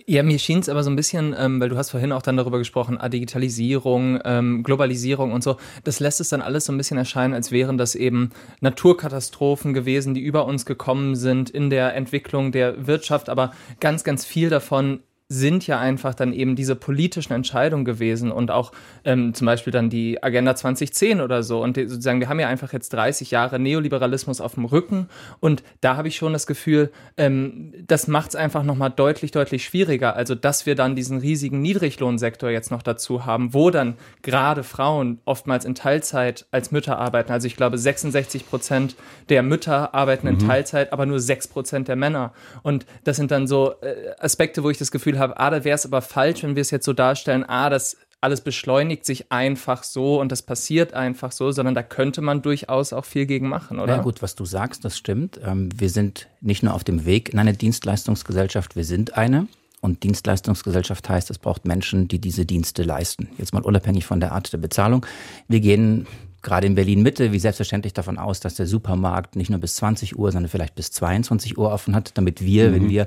Ja, mir schien es aber so ein bisschen, ähm, weil du hast vorhin auch dann darüber gesprochen, ah, Digitalisierung, ähm, Globalisierung und so. Das lässt es dann alles so ein bisschen erscheinen, als wären das eben Naturkatastrophen gewesen, die über uns gekommen sind in der Entwicklung der Wirtschaft. Aber ganz, ganz viel davon sind ja einfach dann eben diese politischen Entscheidungen gewesen und auch ähm, zum Beispiel dann die Agenda 2010 oder so. Und sozusagen, wir haben ja einfach jetzt 30 Jahre Neoliberalismus auf dem Rücken und da habe ich schon das Gefühl, ähm, das macht es einfach nochmal deutlich, deutlich schwieriger. Also, dass wir dann diesen riesigen Niedriglohnsektor jetzt noch dazu haben, wo dann gerade Frauen oftmals in Teilzeit als Mütter arbeiten. Also ich glaube, 66 Prozent der Mütter arbeiten in mhm. Teilzeit, aber nur 6 Prozent der Männer. Und das sind dann so äh, Aspekte, wo ich das Gefühl habe, ah, da wäre es aber falsch, wenn wir es jetzt so darstellen, ah, das alles beschleunigt sich einfach so und das passiert einfach so, sondern da könnte man durchaus auch viel gegen machen, oder? Ja gut, was du sagst, das stimmt. Ähm, wir sind nicht nur auf dem Weg in eine Dienstleistungsgesellschaft, wir sind eine. Und Dienstleistungsgesellschaft heißt, es braucht Menschen, die diese Dienste leisten. Jetzt mal unabhängig von der Art der Bezahlung. Wir gehen gerade in Berlin Mitte wie selbstverständlich davon aus, dass der Supermarkt nicht nur bis 20 Uhr, sondern vielleicht bis 22 Uhr offen hat, damit wir, mhm. wenn wir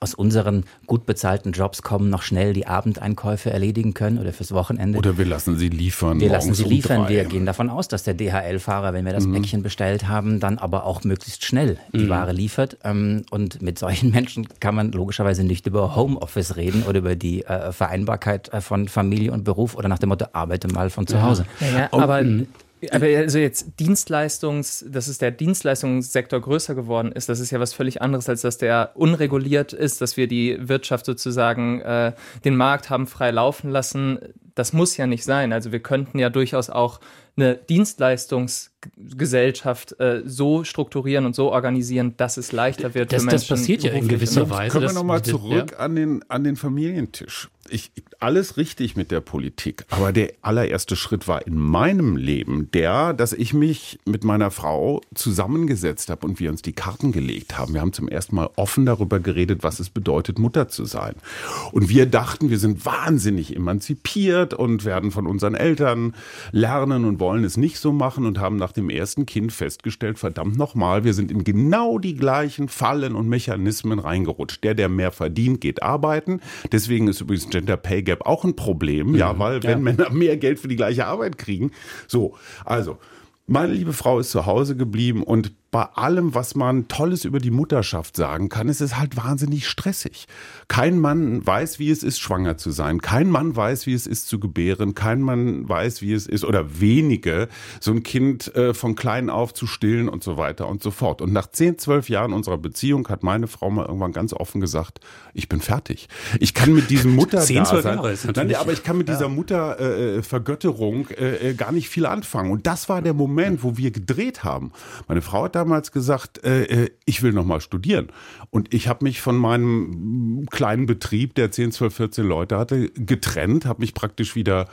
aus unseren gut bezahlten Jobs kommen, noch schnell die Abendeinkäufe erledigen können oder fürs Wochenende. Oder wir lassen sie liefern. Wir lassen sie liefern. Um wir gehen davon aus, dass der DHL-Fahrer, wenn wir das mhm. Päckchen bestellt haben, dann aber auch möglichst schnell die mhm. Ware liefert. Ähm, und mit solchen (laughs) Menschen kann man logischerweise nicht über Homeoffice reden oder über die äh, Vereinbarkeit äh, von Familie und Beruf oder nach dem Motto, arbeite mal von zu Hause. Ja, ja, aber mhm. Aber also jetzt Dienstleistungs, dass es der Dienstleistungssektor größer geworden ist, das ist ja was völlig anderes, als dass der unreguliert ist, dass wir die Wirtschaft sozusagen äh, den Markt haben frei laufen lassen. Das muss ja nicht sein. Also wir könnten ja durchaus auch eine Dienstleistungsgesellschaft äh, so strukturieren und so organisieren, dass es leichter wird das, für Menschen. Das passiert ja in gewisser Weise. Kommen wir nochmal zurück ja. an, den, an den Familientisch ich, alles richtig mit der Politik, aber der allererste Schritt war in meinem Leben der, dass ich mich mit meiner Frau zusammengesetzt habe und wir uns die Karten gelegt haben. Wir haben zum ersten Mal offen darüber geredet, was es bedeutet, Mutter zu sein. Und wir dachten, wir sind wahnsinnig emanzipiert und werden von unseren Eltern lernen und wollen es nicht so machen und haben nach dem ersten Kind festgestellt, verdammt nochmal, wir sind in genau die gleichen Fallen und Mechanismen reingerutscht. Der, der mehr verdient, geht arbeiten. Deswegen ist übrigens Gender Pay Gap auch ein Problem, mhm. ja, weil wenn ja. Männer mehr Geld für die gleiche Arbeit kriegen. So, also, meine liebe Frau ist zu Hause geblieben und bei allem, was man Tolles über die Mutterschaft sagen kann, ist es halt wahnsinnig stressig. Kein Mann weiß, wie es ist, schwanger zu sein. Kein Mann weiß, wie es ist, zu gebären. Kein Mann weiß, wie es ist, oder wenige, so ein Kind äh, von klein auf zu stillen und so weiter und so fort. Und nach zehn, zwölf Jahren unserer Beziehung hat meine Frau mal irgendwann ganz offen gesagt, ich bin fertig. Ich kann mit diesem Mutter (laughs) zehn, zwölf Jahre ist Nein, aber ich kann mit dieser Muttervergötterung äh, äh, äh, gar nicht viel anfangen. Und das war der Moment, wo wir gedreht haben. Meine Frau hat damals gesagt, äh, äh ich will noch mal studieren. Und ich habe mich von meinem kleinen Betrieb, der 10, 12, 14 Leute hatte, getrennt, habe mich praktisch wieder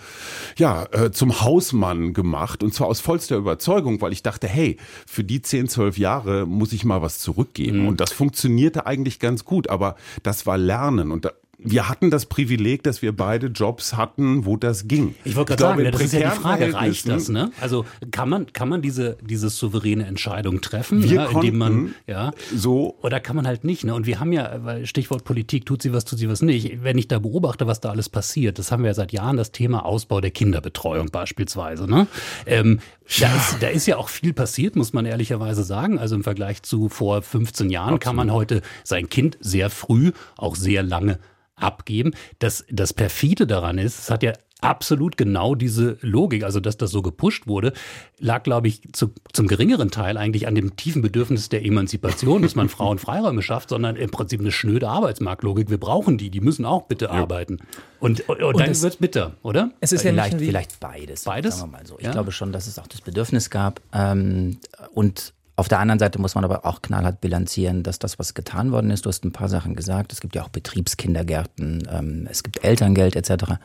ja, äh, zum Hausmann gemacht. Und zwar aus vollster Überzeugung, weil ich dachte, hey, für die 10, 12 Jahre muss ich mal was zurückgeben. Mhm. Und das funktionierte eigentlich ganz gut. Aber das war Lernen. Und da, wir hatten das Privileg, dass wir beide Jobs hatten, wo das ging. Ich wollte gerade sagen, das ist ja die Frage, reicht das? Ne? Also kann man, kann man diese, diese souveräne Entscheidung treffen, wir ja, indem man, ja, so. Oder kann man halt nicht. Ne? Und wir haben ja, Stichwort Politik, tut sie was, tut sie was nicht. Wenn ich da beobachte, was da alles passiert, das haben wir ja seit Jahren, das Thema Ausbau der Kinderbetreuung beispielsweise. Ne? Ähm, ja. da, ist, da ist ja auch viel passiert, muss man ehrlicherweise sagen. Also im Vergleich zu vor 15 Jahren Absolut. kann man heute sein Kind sehr früh, auch sehr lange abgeben. Das, das perfide daran ist, es hat ja absolut genau diese Logik, also dass das so gepusht wurde, lag, glaube ich, zu, zum geringeren Teil eigentlich an dem tiefen Bedürfnis der Emanzipation, dass man (laughs) Frauen Freiräume schafft, sondern im Prinzip eine schnöde Arbeitsmarktlogik. Wir brauchen die, die müssen auch bitte ja. arbeiten. Und, und, und, dann wird es bitter, oder? Es ist vielleicht, ja vielleicht beides. Beides? Sagen wir mal so. Ich ja. glaube schon, dass es auch das Bedürfnis gab ähm, und auf der anderen Seite muss man aber auch knallhart bilanzieren, dass das, was getan worden ist, du hast ein paar Sachen gesagt, es gibt ja auch Betriebskindergärten, ähm, es gibt Elterngeld etc.,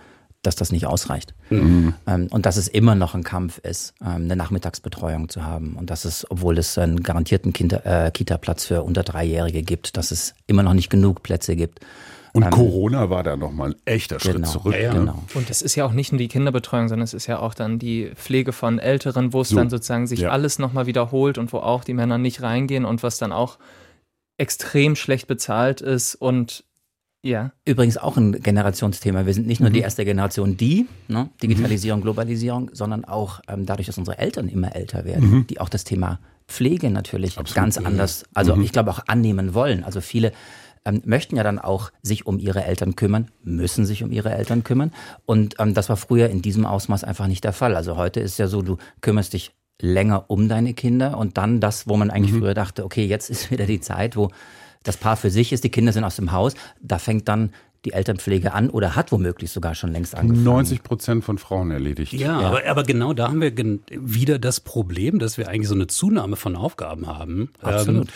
dass das nicht ausreicht. Mhm. Ähm, und dass es immer noch ein Kampf ist, ähm, eine Nachmittagsbetreuung zu haben. Und dass es, obwohl es einen garantierten Kinder, äh, Kita-Platz für unter Dreijährige gibt, dass es immer noch nicht genug Plätze gibt. Und ähm, Corona war da nochmal ein echter genau, Schritt zurück. Ja, ne? genau. Und es ist ja auch nicht nur die Kinderbetreuung, sondern es ist ja auch dann die Pflege von Älteren, wo es so, dann sozusagen sich ja. alles nochmal wiederholt und wo auch die Männer nicht reingehen und was dann auch extrem schlecht bezahlt ist und ja. Übrigens auch ein Generationsthema. Wir sind nicht nur mhm. die erste Generation, die ne, Digitalisierung, mhm. Globalisierung, sondern auch ähm, dadurch, dass unsere Eltern immer älter werden, mhm. die auch das Thema Pflege natürlich Absolut, ganz anders, also mhm. ich glaube auch annehmen wollen. Also viele ähm, möchten ja dann auch sich um ihre Eltern kümmern, müssen sich um ihre Eltern kümmern. Und ähm, das war früher in diesem Ausmaß einfach nicht der Fall. Also heute ist ja so, du kümmerst dich länger um deine Kinder und dann das, wo man eigentlich mhm. früher dachte, okay, jetzt ist (laughs) wieder die Zeit, wo das Paar für sich ist, die Kinder sind aus dem Haus, da fängt dann die Elternpflege an oder hat womöglich sogar schon längst angefangen. 90 Prozent von Frauen erledigt. Ja, ja. Aber, aber, genau da haben wir wieder das Problem, dass wir eigentlich so eine Zunahme von Aufgaben haben. Absolut. Ähm,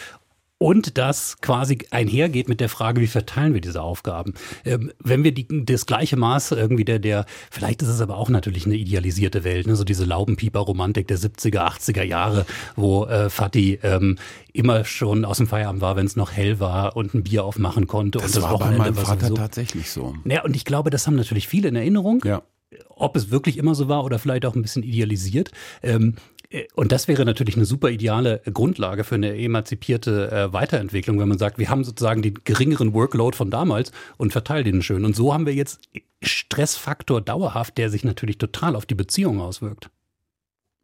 und das quasi einhergeht mit der Frage, wie verteilen wir diese Aufgaben. Ähm, wenn wir die, das gleiche Maß irgendwie der, der, vielleicht ist es aber auch natürlich eine idealisierte Welt, ne? so diese Laubenpieper-Romantik der 70er, 80er Jahre, wo äh, Fatih ähm, immer schon aus dem Feierabend war, wenn es noch hell war und ein Bier aufmachen konnte. Das, und das war Wochenende bei meinem Vater so. tatsächlich so. Ja, und ich glaube, das haben natürlich viele in Erinnerung. Ja. Ob es wirklich immer so war oder vielleicht auch ein bisschen idealisiert. Ähm, äh, und das wäre natürlich eine super ideale Grundlage für eine emanzipierte äh, Weiterentwicklung, wenn man sagt, wir haben sozusagen den geringeren Workload von damals und verteilen den schön. Und so haben wir jetzt Stressfaktor dauerhaft, der sich natürlich total auf die Beziehung auswirkt.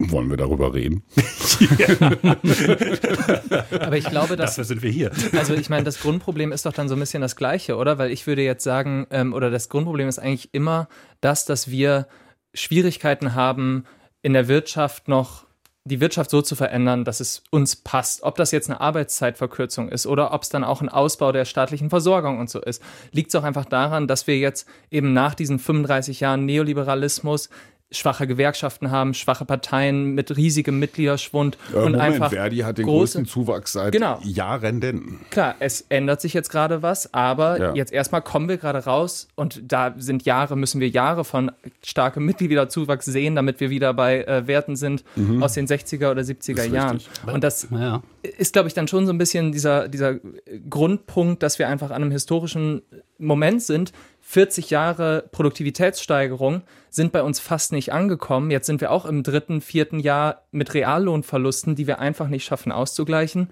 Wollen wir darüber reden? (laughs) (laughs) Aber ich glaube, dass. Dafür sind wir hier. Also, ich meine, das Grundproblem ist doch dann so ein bisschen das Gleiche, oder? Weil ich würde jetzt sagen, ähm, oder das Grundproblem ist eigentlich immer das, dass wir Schwierigkeiten haben, in der Wirtschaft noch die Wirtschaft so zu verändern, dass es uns passt. Ob das jetzt eine Arbeitszeitverkürzung ist oder ob es dann auch ein Ausbau der staatlichen Versorgung und so ist, liegt es auch einfach daran, dass wir jetzt eben nach diesen 35 Jahren Neoliberalismus schwache Gewerkschaften haben, schwache Parteien mit riesigem Mitgliederschwund äh, und Moment, einfach Verdi hat den große, größten Zuwachs seit Genau. Jahren. Klar, es ändert sich jetzt gerade was, aber Ja. jetzt erstmal kommen wir gerade raus und da sind Jahre, müssen wir Jahre von starkem Mitgliederzuwachs sehen, damit wir wieder bei äh, Werten sind aus den 60er oder 70er ist Jahren. richtig. Und das Ja. ist, glaube ich, dann schon so ein bisschen dieser, dieser Grundpunkt, dass wir einfach an einem historischen Moment sind. 40 Jahre Produktivitätssteigerung sind bei uns fast nicht angekommen. Jetzt sind wir auch im dritten, vierten Jahr mit Reallohnverlusten, die wir einfach nicht schaffen auszugleichen.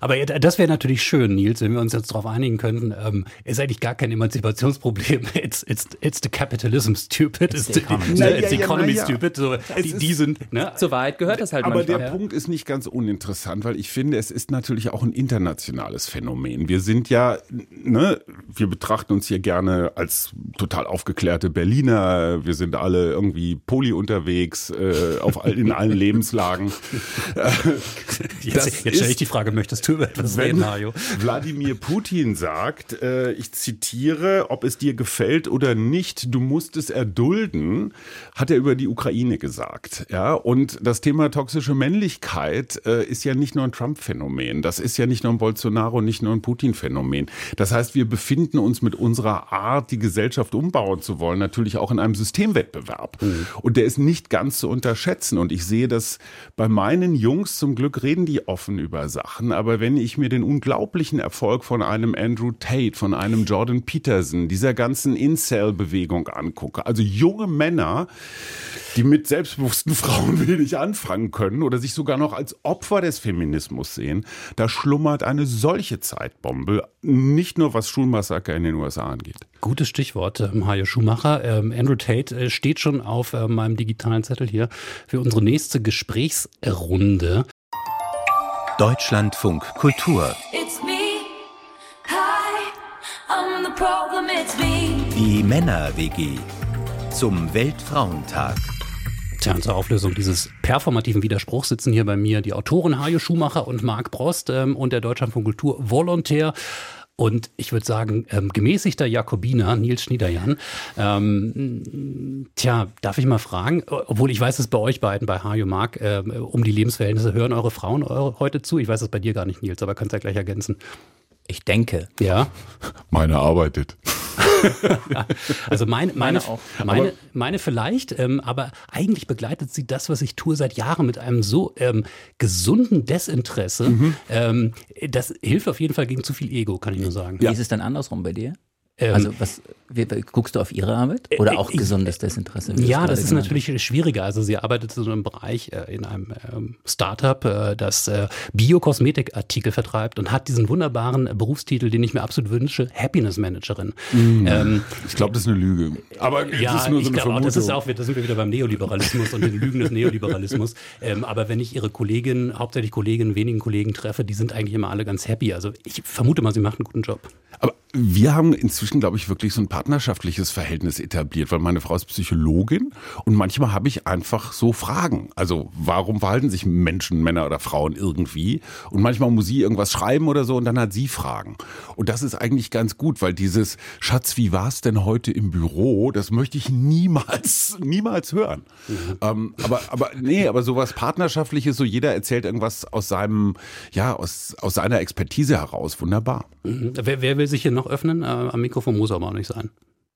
Aber das wäre natürlich schön, Nils, wenn wir uns jetzt darauf einigen könnten. Ähm, ist eigentlich gar kein Emanzipationsproblem. (laughs) It's, it's, it's the capitalism stupid. It's, the the, economy. it's the ja, ja, economy ja. stupid. So, die, die sind, ne? Zur Wahrheit gehört das halt Aber manchmal. der Punkt ist nicht ganz uninteressant, weil ich finde, es ist natürlich auch ein internationales Phänomen. Wir sind ja, ne, wir betrachten uns hier gerne als total aufgeklärte Berliner. Wir sind alle irgendwie poly unterwegs, äh, auf all, in allen Lebenslagen. (laughs) Jetzt, jetzt stelle ich die Frage, möchtest du über etwas wenn reden, Hajo? Wladimir Putin sagt, äh, ich zitiere, ob es dir gefällt oder nicht, du musst es erdulden, hat er über die Ukraine gesagt. Ja, und das Thema toxische Männlichkeit äh, ist ja nicht nur ein Trump-Phänomen. Das ist ja nicht nur ein Bolsonaro, nicht nur ein Putin-Phänomen. Das heißt, wir befinden uns mit unserer Art, die Gesellschaft umbauen zu wollen, natürlich auch in einem Systemwettbewerb. Und der ist nicht ganz zu unterschätzen. Und ich sehe das bei meinen Jungs, zum Glück reden die offen über Sachen, aber wenn ich mir den unglaublichen Erfolg von einem Andrew Tate, von einem Jordan Peterson, dieser ganzen Incel-Bewegung angucke, also junge Männer, die mit selbstbewussten (laughs) Frauen wenig anfangen können oder sich sogar noch als Opfer des Feminismus sehen, da schlummert eine solche Zeitbombe, nicht nur was Schulmassaker in den USA angeht. Gutes Stichwort, ähm, Hajo Schumacher. Ähm, Andrew Tate äh, steht schon auf äh, meinem digitalen Zettel hier für unsere nächste Gesprächsrunde. It's me. Die Männer-WG. Zum Weltfrauentag. Tja, und zur Auflösung dieses performativen Widerspruchs sitzen hier bei mir die Autoren Hajo Schumacher und Marc Brost ähm, und der Deutschlandfunk Kultur Volontär. Und ich würde sagen, ähm, gemäßigter Jakobiner, Nils Schniederjan. Ähm, tja, darf ich mal fragen, obwohl ich weiß, dass bei euch beiden, bei Hajo Marc, ähm, um die Lebensverhältnisse hören eure Frauen eure, heute zu. Ich weiß das bei dir gar nicht, Nils, aber kannst ja gleich ergänzen. Ich denke. Ja, Meine arbeitet. (laughs) (laughs) also meine, meine, Meine auch. meine, meine vielleicht, ähm, aber eigentlich begleitet sie das, was ich tue, seit Jahren mit einem so ähm, gesunden Desinteresse. Mhm. Ähm, das hilft auf jeden Fall gegen zu viel Ego, kann ich nur sagen. Wie ist es dann andersrum bei dir? Ähm, Also was wie, guckst du auf ihre Arbeit oder auch Äh, ich- gesundes Desinteresse? Ja, das ist genannt natürlich schwieriger. Also sie arbeitet in so einem Bereich äh, in einem ähm, Startup, äh, das äh, Biokosmetikartikel vertreibt und hat diesen wunderbaren äh, Berufstitel, den ich mir absolut wünsche, Happiness Managerin. Ähm, Ich glaube, das ist eine Lüge. Aber ja, das ist nur so ich glaube auch, das ist auch, da sind wir wieder beim Neoliberalismus und den Lügen des Neoliberalismus. Ähm, aber wenn ich ihre Kolleginnen, hauptsächlich Kolleginnen, wenigen Kollegen treffe, die sind eigentlich immer alle ganz happy. Also ich vermute mal, sie macht einen guten Job. Aber wir haben inzwischen, glaube ich, wirklich so ein partnerschaftliches Verhältnis etabliert, weil meine Frau ist Psychologin und manchmal habe ich einfach so Fragen. Also warum verhalten sich Menschen, Männer oder Frauen irgendwie? Und manchmal muss sie irgendwas schreiben oder so und dann hat sie Fragen. Und das ist eigentlich ganz gut, weil dieses Schatz, wie war's denn heute im Büro? Das möchte ich niemals, (laughs) niemals hören. Ähm, aber, aber nee, aber sowas partnerschaftliches, so jeder erzählt irgendwas aus seinem, ja, aus, aus seiner Expertise heraus. Wunderbar. Mhm. Wer, wer will sich hier noch öffnen? Äh, am Mikrofon muss aber auch nicht sein.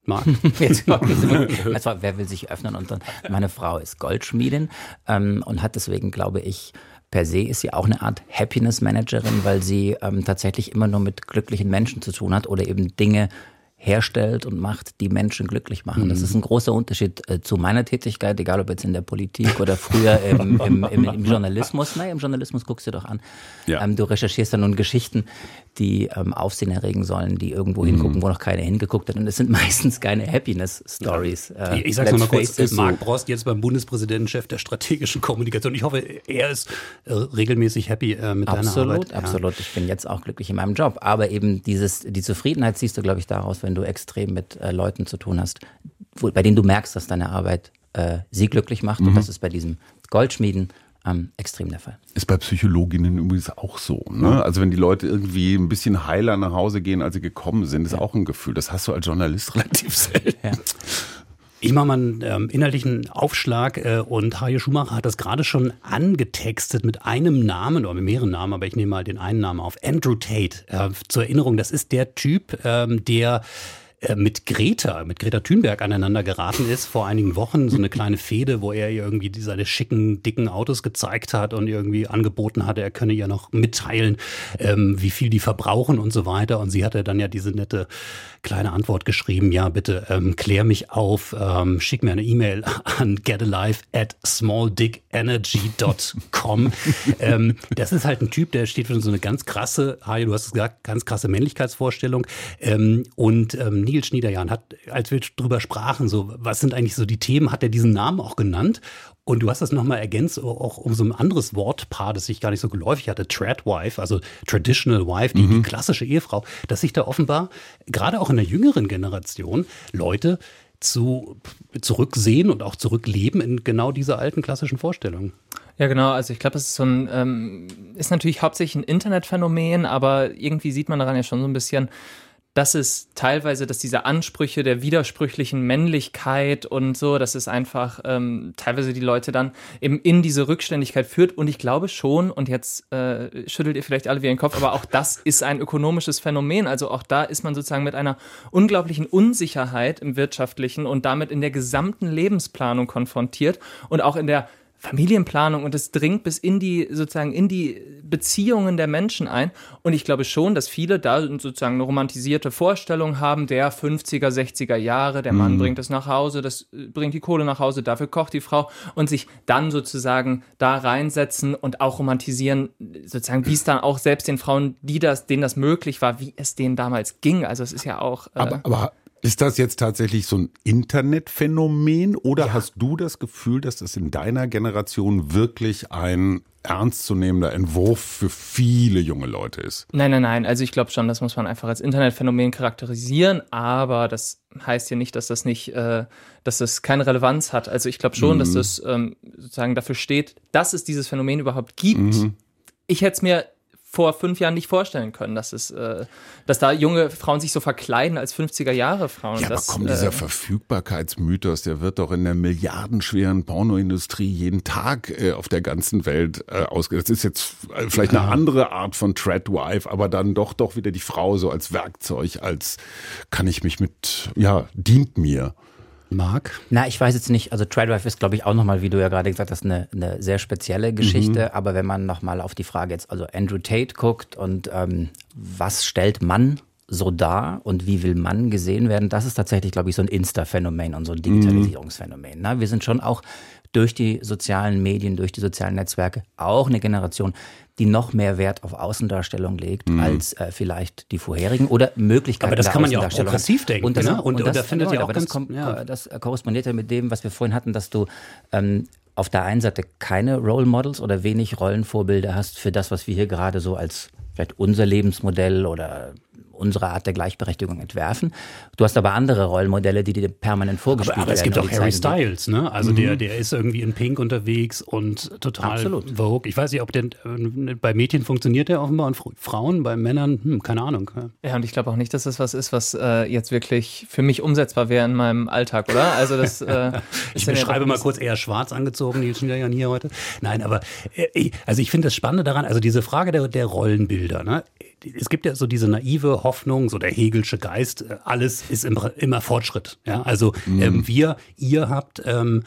Marc. (laughs) Jetzt (laughs) war, wer will sich öffnen? Und dann, meine Frau ist Goldschmiedin ähm, und hat deswegen, glaube ich, per se ist sie auch eine Art Happiness Managerin, weil sie ähm, tatsächlich immer nur mit glücklichen Menschen zu tun hat oder eben Dinge herstellt und macht, die Menschen glücklich machen. Das ist ein großer Unterschied äh, zu meiner Tätigkeit, egal ob jetzt in der Politik oder früher im, im, im, (laughs) im Journalismus. Naja, im Journalismus guckst du doch an. Ja. Ähm, du recherchierst dann nun Geschichten, die ähm, Aufsehen erregen sollen, die irgendwo hingucken, wo noch keiner hingeguckt hat. Und es sind (laughs) meistens keine Happiness-Stories. Äh, Ich, ich sag's nochmal kurz, it. Marc Brost jetzt beim Bundespräsidenten, Chef der strategischen Kommunikation. Ich hoffe, er ist äh, regelmäßig happy äh, mit deiner Absolut, Arbeit. Ja. absolut. Ich bin jetzt auch glücklich in meinem Job. Aber eben dieses, die Zufriedenheit siehst du, glaube ich, daraus, wenn du extrem mit äh, Leuten zu tun hast, wo, bei denen du merkst, dass deine Arbeit äh, sie glücklich macht. Mhm. Und das ist bei diesem Goldschmieden ähm, extrem der Fall. Ist bei Psychologinnen übrigens auch so. Ne? Also wenn die Leute irgendwie ein bisschen heiler nach Hause gehen, als sie gekommen sind, ist auch ein Gefühl. Das hast du als Journalist (laughs) relativ selten. Ich mache mal einen ähm, inhaltlichen Aufschlag äh, und Hajo Schumacher hat das gerade schon angetextet mit einem Namen oder mit mehreren Namen, aber ich nehme mal den einen Namen auf. Andrew Tate. Äh, zur Erinnerung, das ist der Typ, ähm, der mit Greta, mit Greta Thunberg aneinander geraten ist vor einigen Wochen. So eine (laughs) kleine Fehde, wo er ihr irgendwie seine schicken, dicken Autos gezeigt hat und irgendwie angeboten hatte, er könne ihr noch mitteilen, ähm, wie viel die verbrauchen und so weiter. Und sie hatte dann ja diese nette kleine Antwort geschrieben, ja bitte ähm, klär mich auf, ähm, schick mir eine E-Mail (laughs) an getalive at smalldickenergy.com. (laughs) ähm, das ist halt ein Typ, der steht für so eine ganz krasse, Hajo, du hast es gesagt, ganz krasse Männlichkeitsvorstellung. Ähm, und ähm, Nils Schniederjan hat, als wir drüber sprachen, so, was sind eigentlich so die Themen, hat er diesen Namen auch genannt. Und du hast das nochmal ergänzt, auch um so ein anderes Wortpaar, das ich gar nicht so geläufig hatte, Tradwife, also Traditional Wife, die, die klassische Ehefrau, dass sich da offenbar, gerade auch in der jüngeren Generation, Leute zu, zurücksehen und auch zurückleben in genau diese alten klassischen Vorstellungen. Ja, genau. Also ich glaube, das ist so ein, ähm, ist natürlich hauptsächlich ein Internetphänomen, aber irgendwie sieht man daran ja schon so ein bisschen, dass es teilweise, dass diese Ansprüche der widersprüchlichen Männlichkeit und so, dass es einfach ähm, teilweise die Leute dann eben in diese Rückständigkeit führt. Und ich glaube schon, und jetzt äh, schüttelt ihr vielleicht alle wieder den Kopf, aber auch das ist ein ökonomisches Phänomen. Also auch da ist man sozusagen mit einer unglaublichen Unsicherheit im wirtschaftlichen und damit in der gesamten Lebensplanung konfrontiert und auch in der Familienplanung und es dringt bis in die sozusagen in die Beziehungen der Menschen ein und ich glaube schon, dass viele da sozusagen eine romantisierte Vorstellung haben der 50er, 60er Jahre, der Mann bringt es nach Hause, das äh, bringt die Kohle nach Hause, dafür kocht die Frau und sich dann sozusagen da reinsetzen und auch romantisieren, sozusagen wie es dann auch selbst den Frauen, die das denen das möglich war, wie es denen damals ging. Also es ist ja auch äh, Aber, aber ist das jetzt tatsächlich so ein Internetphänomen oder hast du das Gefühl, dass das in deiner Generation wirklich ein ernstzunehmender Entwurf für viele junge Leute ist? Nein, nein, nein. Also ich glaube schon, das muss man einfach als Internetphänomen charakterisieren, aber das heißt ja nicht, dass das nicht, äh, dass das keine Relevanz hat. Also ich glaube schon, dass das ähm, sozusagen dafür steht, dass es dieses Phänomen überhaupt gibt. Ich hätte es mir vor fünf Jahren nicht vorstellen können, dass es, äh, dass da junge Frauen sich so verkleiden als 50er Jahre Frauen. Ja, aber das, komm, dieser äh, Verfügbarkeitsmythos, der wird doch in der milliardenschweren Pornoindustrie jeden Tag äh, auf der ganzen Welt äh, ausgesetzt. Das ist jetzt äh, vielleicht eine andere Art von Tradwife, aber dann doch doch wieder die Frau so als Werkzeug, als kann ich mich mit, ja, dient mir. Marc? Na, ich weiß jetzt nicht, also Tradwife ist, glaube ich, auch nochmal, wie du ja gerade gesagt hast, eine, eine sehr spezielle Geschichte. Aber wenn man nochmal auf die Frage jetzt, also Andrew Tate guckt und ähm, was stellt Mann so da und wie will Mann gesehen werden, das ist tatsächlich, glaube ich, so ein Insta-Phänomen und so ein Digitalisierungsphänomen. Ne? Wir sind schon auch durch die sozialen Medien, durch die sozialen Netzwerke auch eine Generation, die noch mehr Wert auf Außendarstellung legt als äh, vielleicht die vorherigen oder Möglichkeiten Aber das kann man ja auch progressiv denken, Und das, ne? Und- und, und das, da findet ja, ja auch aber das, ganz- kommt, ja. das korrespondiert ja mit dem, was wir vorhin hatten, dass du ähm, auf der einen Seite keine Role Models oder wenig Rollenvorbilder hast für das, was wir hier gerade so als vielleicht unser Lebensmodell oder unsere Art der Gleichberechtigung entwerfen. Du hast aber andere Rollenmodelle, die dir permanent vorgespielt Aber, aber es werden. gibt und auch die Harry Styles, ne? Also der, der ist irgendwie in Pink unterwegs und total Absolut. Vogue. Ich weiß nicht, ob der äh, bei Mädchen funktioniert der offenbar und Fr- Frauen, bei Männern, hm, keine Ahnung. Ja, und ich glaube auch nicht, dass das was ist, was äh, jetzt wirklich für mich umsetzbar wäre in meinem Alltag, oder? Also das äh, (laughs) Ich beschreibe mal kurz eher schwarz angezogen, Nils Schneiderjan hier heute. Nein, aber äh, also ich finde das Spannende daran, also diese Frage der, der Rollenbilder, ne? Es gibt ja so diese naive Hoffnung, so der Hegelsche Geist, äh, alles ist im, immer Fortschritt. Ja, also ähm, wir, ihr habt ähm,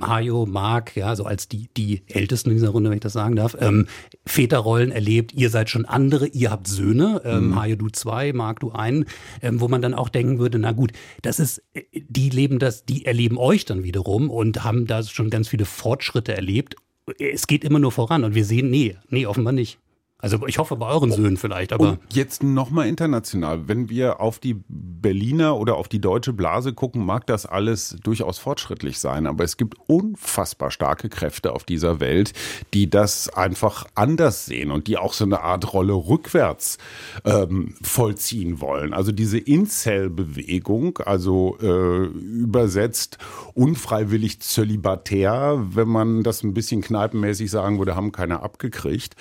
Hajo, Marc, ja, so als die, die Ältesten in dieser Runde, wenn ich das sagen darf, ähm, Väterrollen erlebt, ihr seid schon andere, ihr habt Söhne, ähm, Hajo, du zwei, Marc, du einen, ähm, wo man dann auch denken würde, na gut, das ist, äh, die leben das, die erleben euch dann wiederum und haben da schon ganz viele Fortschritte erlebt. Es geht immer nur voran und wir sehen, nee, nee, offenbar nicht. Also ich hoffe bei euren Söhnen vielleicht, aber Und jetzt nochmal international. Wenn wir auf die Berliner oder auf die deutsche Blase gucken, mag das alles durchaus fortschrittlich sein. Aber es gibt unfassbar starke Kräfte auf dieser Welt, die das einfach anders sehen und die auch so eine Art Rolle rückwärts ähm, vollziehen wollen. Also diese Incel-Bewegung, also äh, übersetzt unfreiwillig zölibatär, wenn man das ein bisschen kneipenmäßig sagen würde, haben keiner abgekriegt.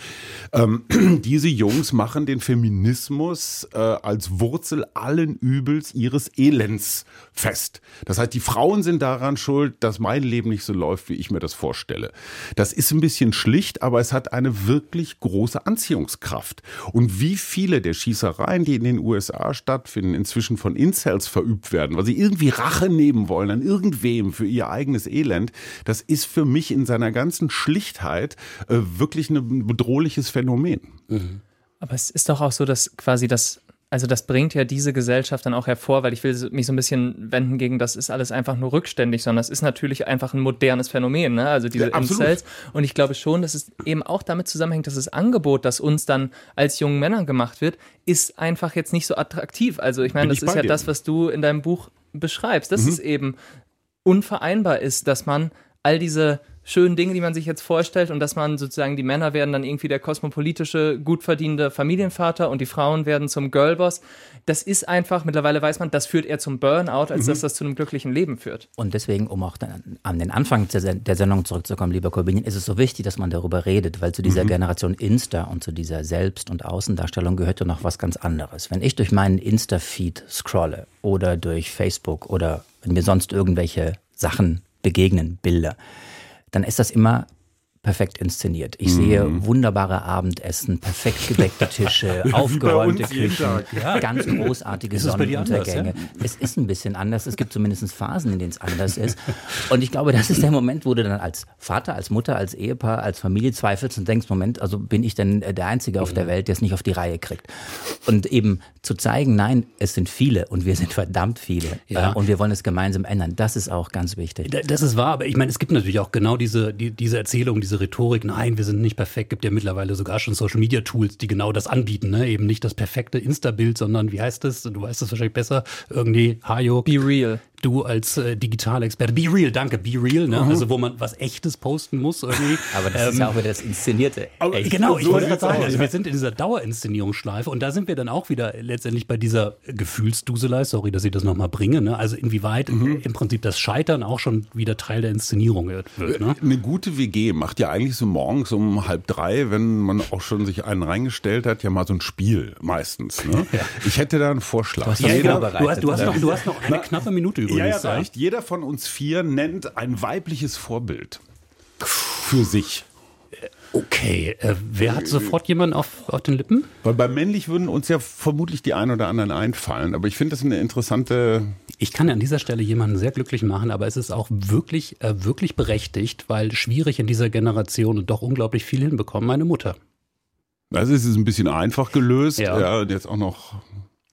Ähm, (clears throat) diese Jungs machen den Feminismus äh, als Wurzel allen Übels ihres Elends fest. Das heißt, die Frauen sind daran schuld, dass mein Leben nicht so läuft, wie ich mir das vorstelle. Das ist ein bisschen schlicht, aber es hat eine wirklich große Anziehungskraft. Und wie viele der Schießereien, die in den USA stattfinden, inzwischen von Incels verübt werden, weil sie irgendwie Rache nehmen wollen an irgendwem für ihr eigenes Elend, das ist für mich in seiner ganzen Schlichtheit äh, wirklich ein bedrohliches Phänomen. Aber es ist doch auch so, dass quasi das, also das bringt ja diese Gesellschaft dann auch hervor, weil ich will mich so ein bisschen wenden gegen, das ist alles einfach nur rückständig, sondern das ist natürlich einfach ein modernes Phänomen, ne? also diese Ja. Incels. Und ich glaube schon, dass es eben auch damit zusammenhängt, dass das Angebot, das uns dann als jungen Männern gemacht wird, ist einfach jetzt nicht so attraktiv. Also ich meine, Bin das ich ist ja dir. das, was du in deinem Buch beschreibst, Mhm. dass es eben unvereinbar ist, dass man all diese schönen Dinge, die man sich jetzt vorstellt und dass man sozusagen die Männer werden dann irgendwie der kosmopolitische, gut verdienende Familienvater und die Frauen werden zum Girlboss. Das ist einfach, mittlerweile weiß man, das führt eher zum Burnout, als dass das zu einem glücklichen Leben führt. Und deswegen, um auch dann an den Anfang der Sen- der Sendung zurückzukommen, lieber Corbinian, ist es so wichtig, dass man darüber redet, weil zu dieser Generation Insta und zu dieser Selbst- und Außendarstellung gehört ja noch was ganz anderes. Wenn ich durch meinen Insta-Feed scrolle oder durch Facebook oder wenn mir sonst irgendwelche Sachen begegnen, Bilder, dann ist das immer perfekt inszeniert. Ich sehe wunderbare Abendessen, perfekt gedeckte Tische, (laughs) aufgeräumte Küchen, ganz großartige dir anders, Sonnenuntergänge. Es ist ein bisschen anders. Es gibt zumindest Phasen, in denen es anders ist. Und ich glaube, das ist der Moment, wo du dann als Vater, als Mutter, als Ehepaar, als Familie zweifelst und denkst, Moment, also bin ich denn äh, der Einzige auf der Welt, der es nicht auf die Reihe kriegt. Und eben zu zeigen, nein, es sind viele und wir sind verdammt viele. Ja. Äh, Und wir wollen es gemeinsam ändern. Das ist auch ganz wichtig. Da- Das ist wahr, aber ich meine, es gibt natürlich auch genau diese, die, diese Erzählung, diese Rhetorik, nein, wir sind nicht perfekt, gibt ja mittlerweile sogar schon Social Media Tools, die genau das anbieten, ne? Eben nicht das perfekte Insta-Bild, sondern wie heißt es? Du weißt es wahrscheinlich besser, irgendwie, Hajo, Be real. Du als äh, digitaler Experte, be real, danke, be real, ne? Also wo man was echtes posten muss irgendwie. (laughs) Aber das ist ja auch wieder das Inszenierte. Echt. Genau, ich so wollte gerade sagen, also wir sind in dieser Dauerinszenierungsschleife und da sind wir dann auch wieder letztendlich bei dieser Gefühlsduselei, sorry, dass ich das nochmal bringe, ne? also inwieweit Mhm. im Prinzip das Scheitern auch schon wieder Teil der Inszenierung wird. Ne? Eine gute WG macht ja eigentlich so morgens um halb drei, wenn man auch schon sich einen reingestellt hat, ja mal so ein Spiel meistens. Ne? (laughs) Ich hätte da einen Vorschlag. hast Ja, genau. Du hast, du, hast noch, du hast noch eine knappe Minute (laughs) übrigens. Ja, ja. Jeder von uns vier nennt ein weibliches Vorbild für sich. Okay, äh, wer hat sofort jemanden auf, auf den Lippen? Weil bei männlich würden uns ja vermutlich die ein oder anderen einfallen. Aber ich finde das eine interessante. Ich kann an dieser Stelle jemanden sehr glücklich machen, aber es ist auch wirklich, äh, wirklich berechtigt, weil schwierig in dieser Generation und doch unglaublich viel hinbekommen, meine Mutter. Also es ist ein bisschen einfach gelöst. Ja. Ja. und jetzt auch noch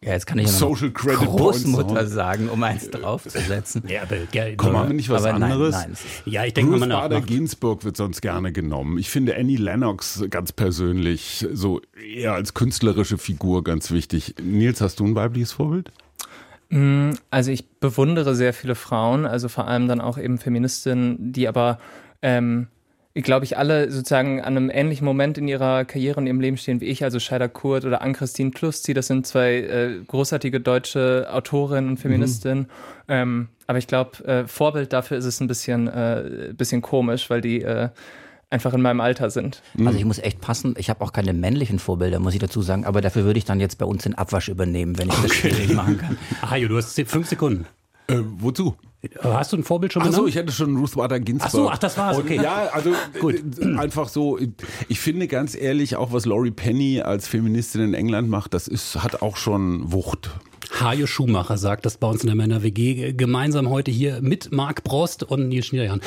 Ja, jetzt kann ich ja noch Social Credit Großmutter Points. sagen, um eins draufzusetzen. Ja, aber, gell, Komm, haben wir nicht was Aber nein, anderes? nein, ist- ja, ich denke Ruth. Bader Ginsburg wird sonst gerne genommen. Ich finde Annie Lennox ganz persönlich so eher als künstlerische Figur ganz wichtig. Nils, hast du ein weibliches Vorbild? Also ich bewundere sehr viele Frauen, also vor allem dann auch eben Feministinnen, die aber, ähm, glaube ich, alle sozusagen an einem ähnlichen Moment in ihrer Karriere und ihrem Leben stehen wie ich, also Scheida Kurt oder Ann-Christine Kluszi, das sind zwei äh, großartige deutsche Autorinnen und Feministinnen. Ähm, aber ich glaube, äh, Vorbild dafür ist es ein bisschen, äh, bisschen komisch, weil die äh, einfach in meinem Alter sind. Also ich muss echt passen. Ich habe auch keine männlichen Vorbilder, muss ich dazu sagen. Aber dafür würde ich dann jetzt bei uns den Abwasch übernehmen, wenn ich das schwierig machen kann. (laughs) Hajo, du hast fünf Sekunden. Äh, wozu? Hast du ein Vorbild schon Ach so, benannt? ich hätte schon Ruth Bader Ginsburg. Ach so, ach, das war's, Und okay. Ja, also (laughs) äh, einfach so. Ich finde ganz ehrlich, auch was Laurie Penny als Feministin in England macht, das ist hat auch schon Wucht. Hajo Schumacher sagt das bei uns in der Männer-WG gemeinsam heute hier mit Marc Brost und Nils Schnierjan.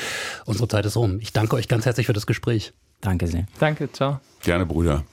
Unsere Zeit ist rum. Ich danke euch ganz herzlich für das Gespräch. Danke sehr. Danke, ciao. Gerne, Brüder.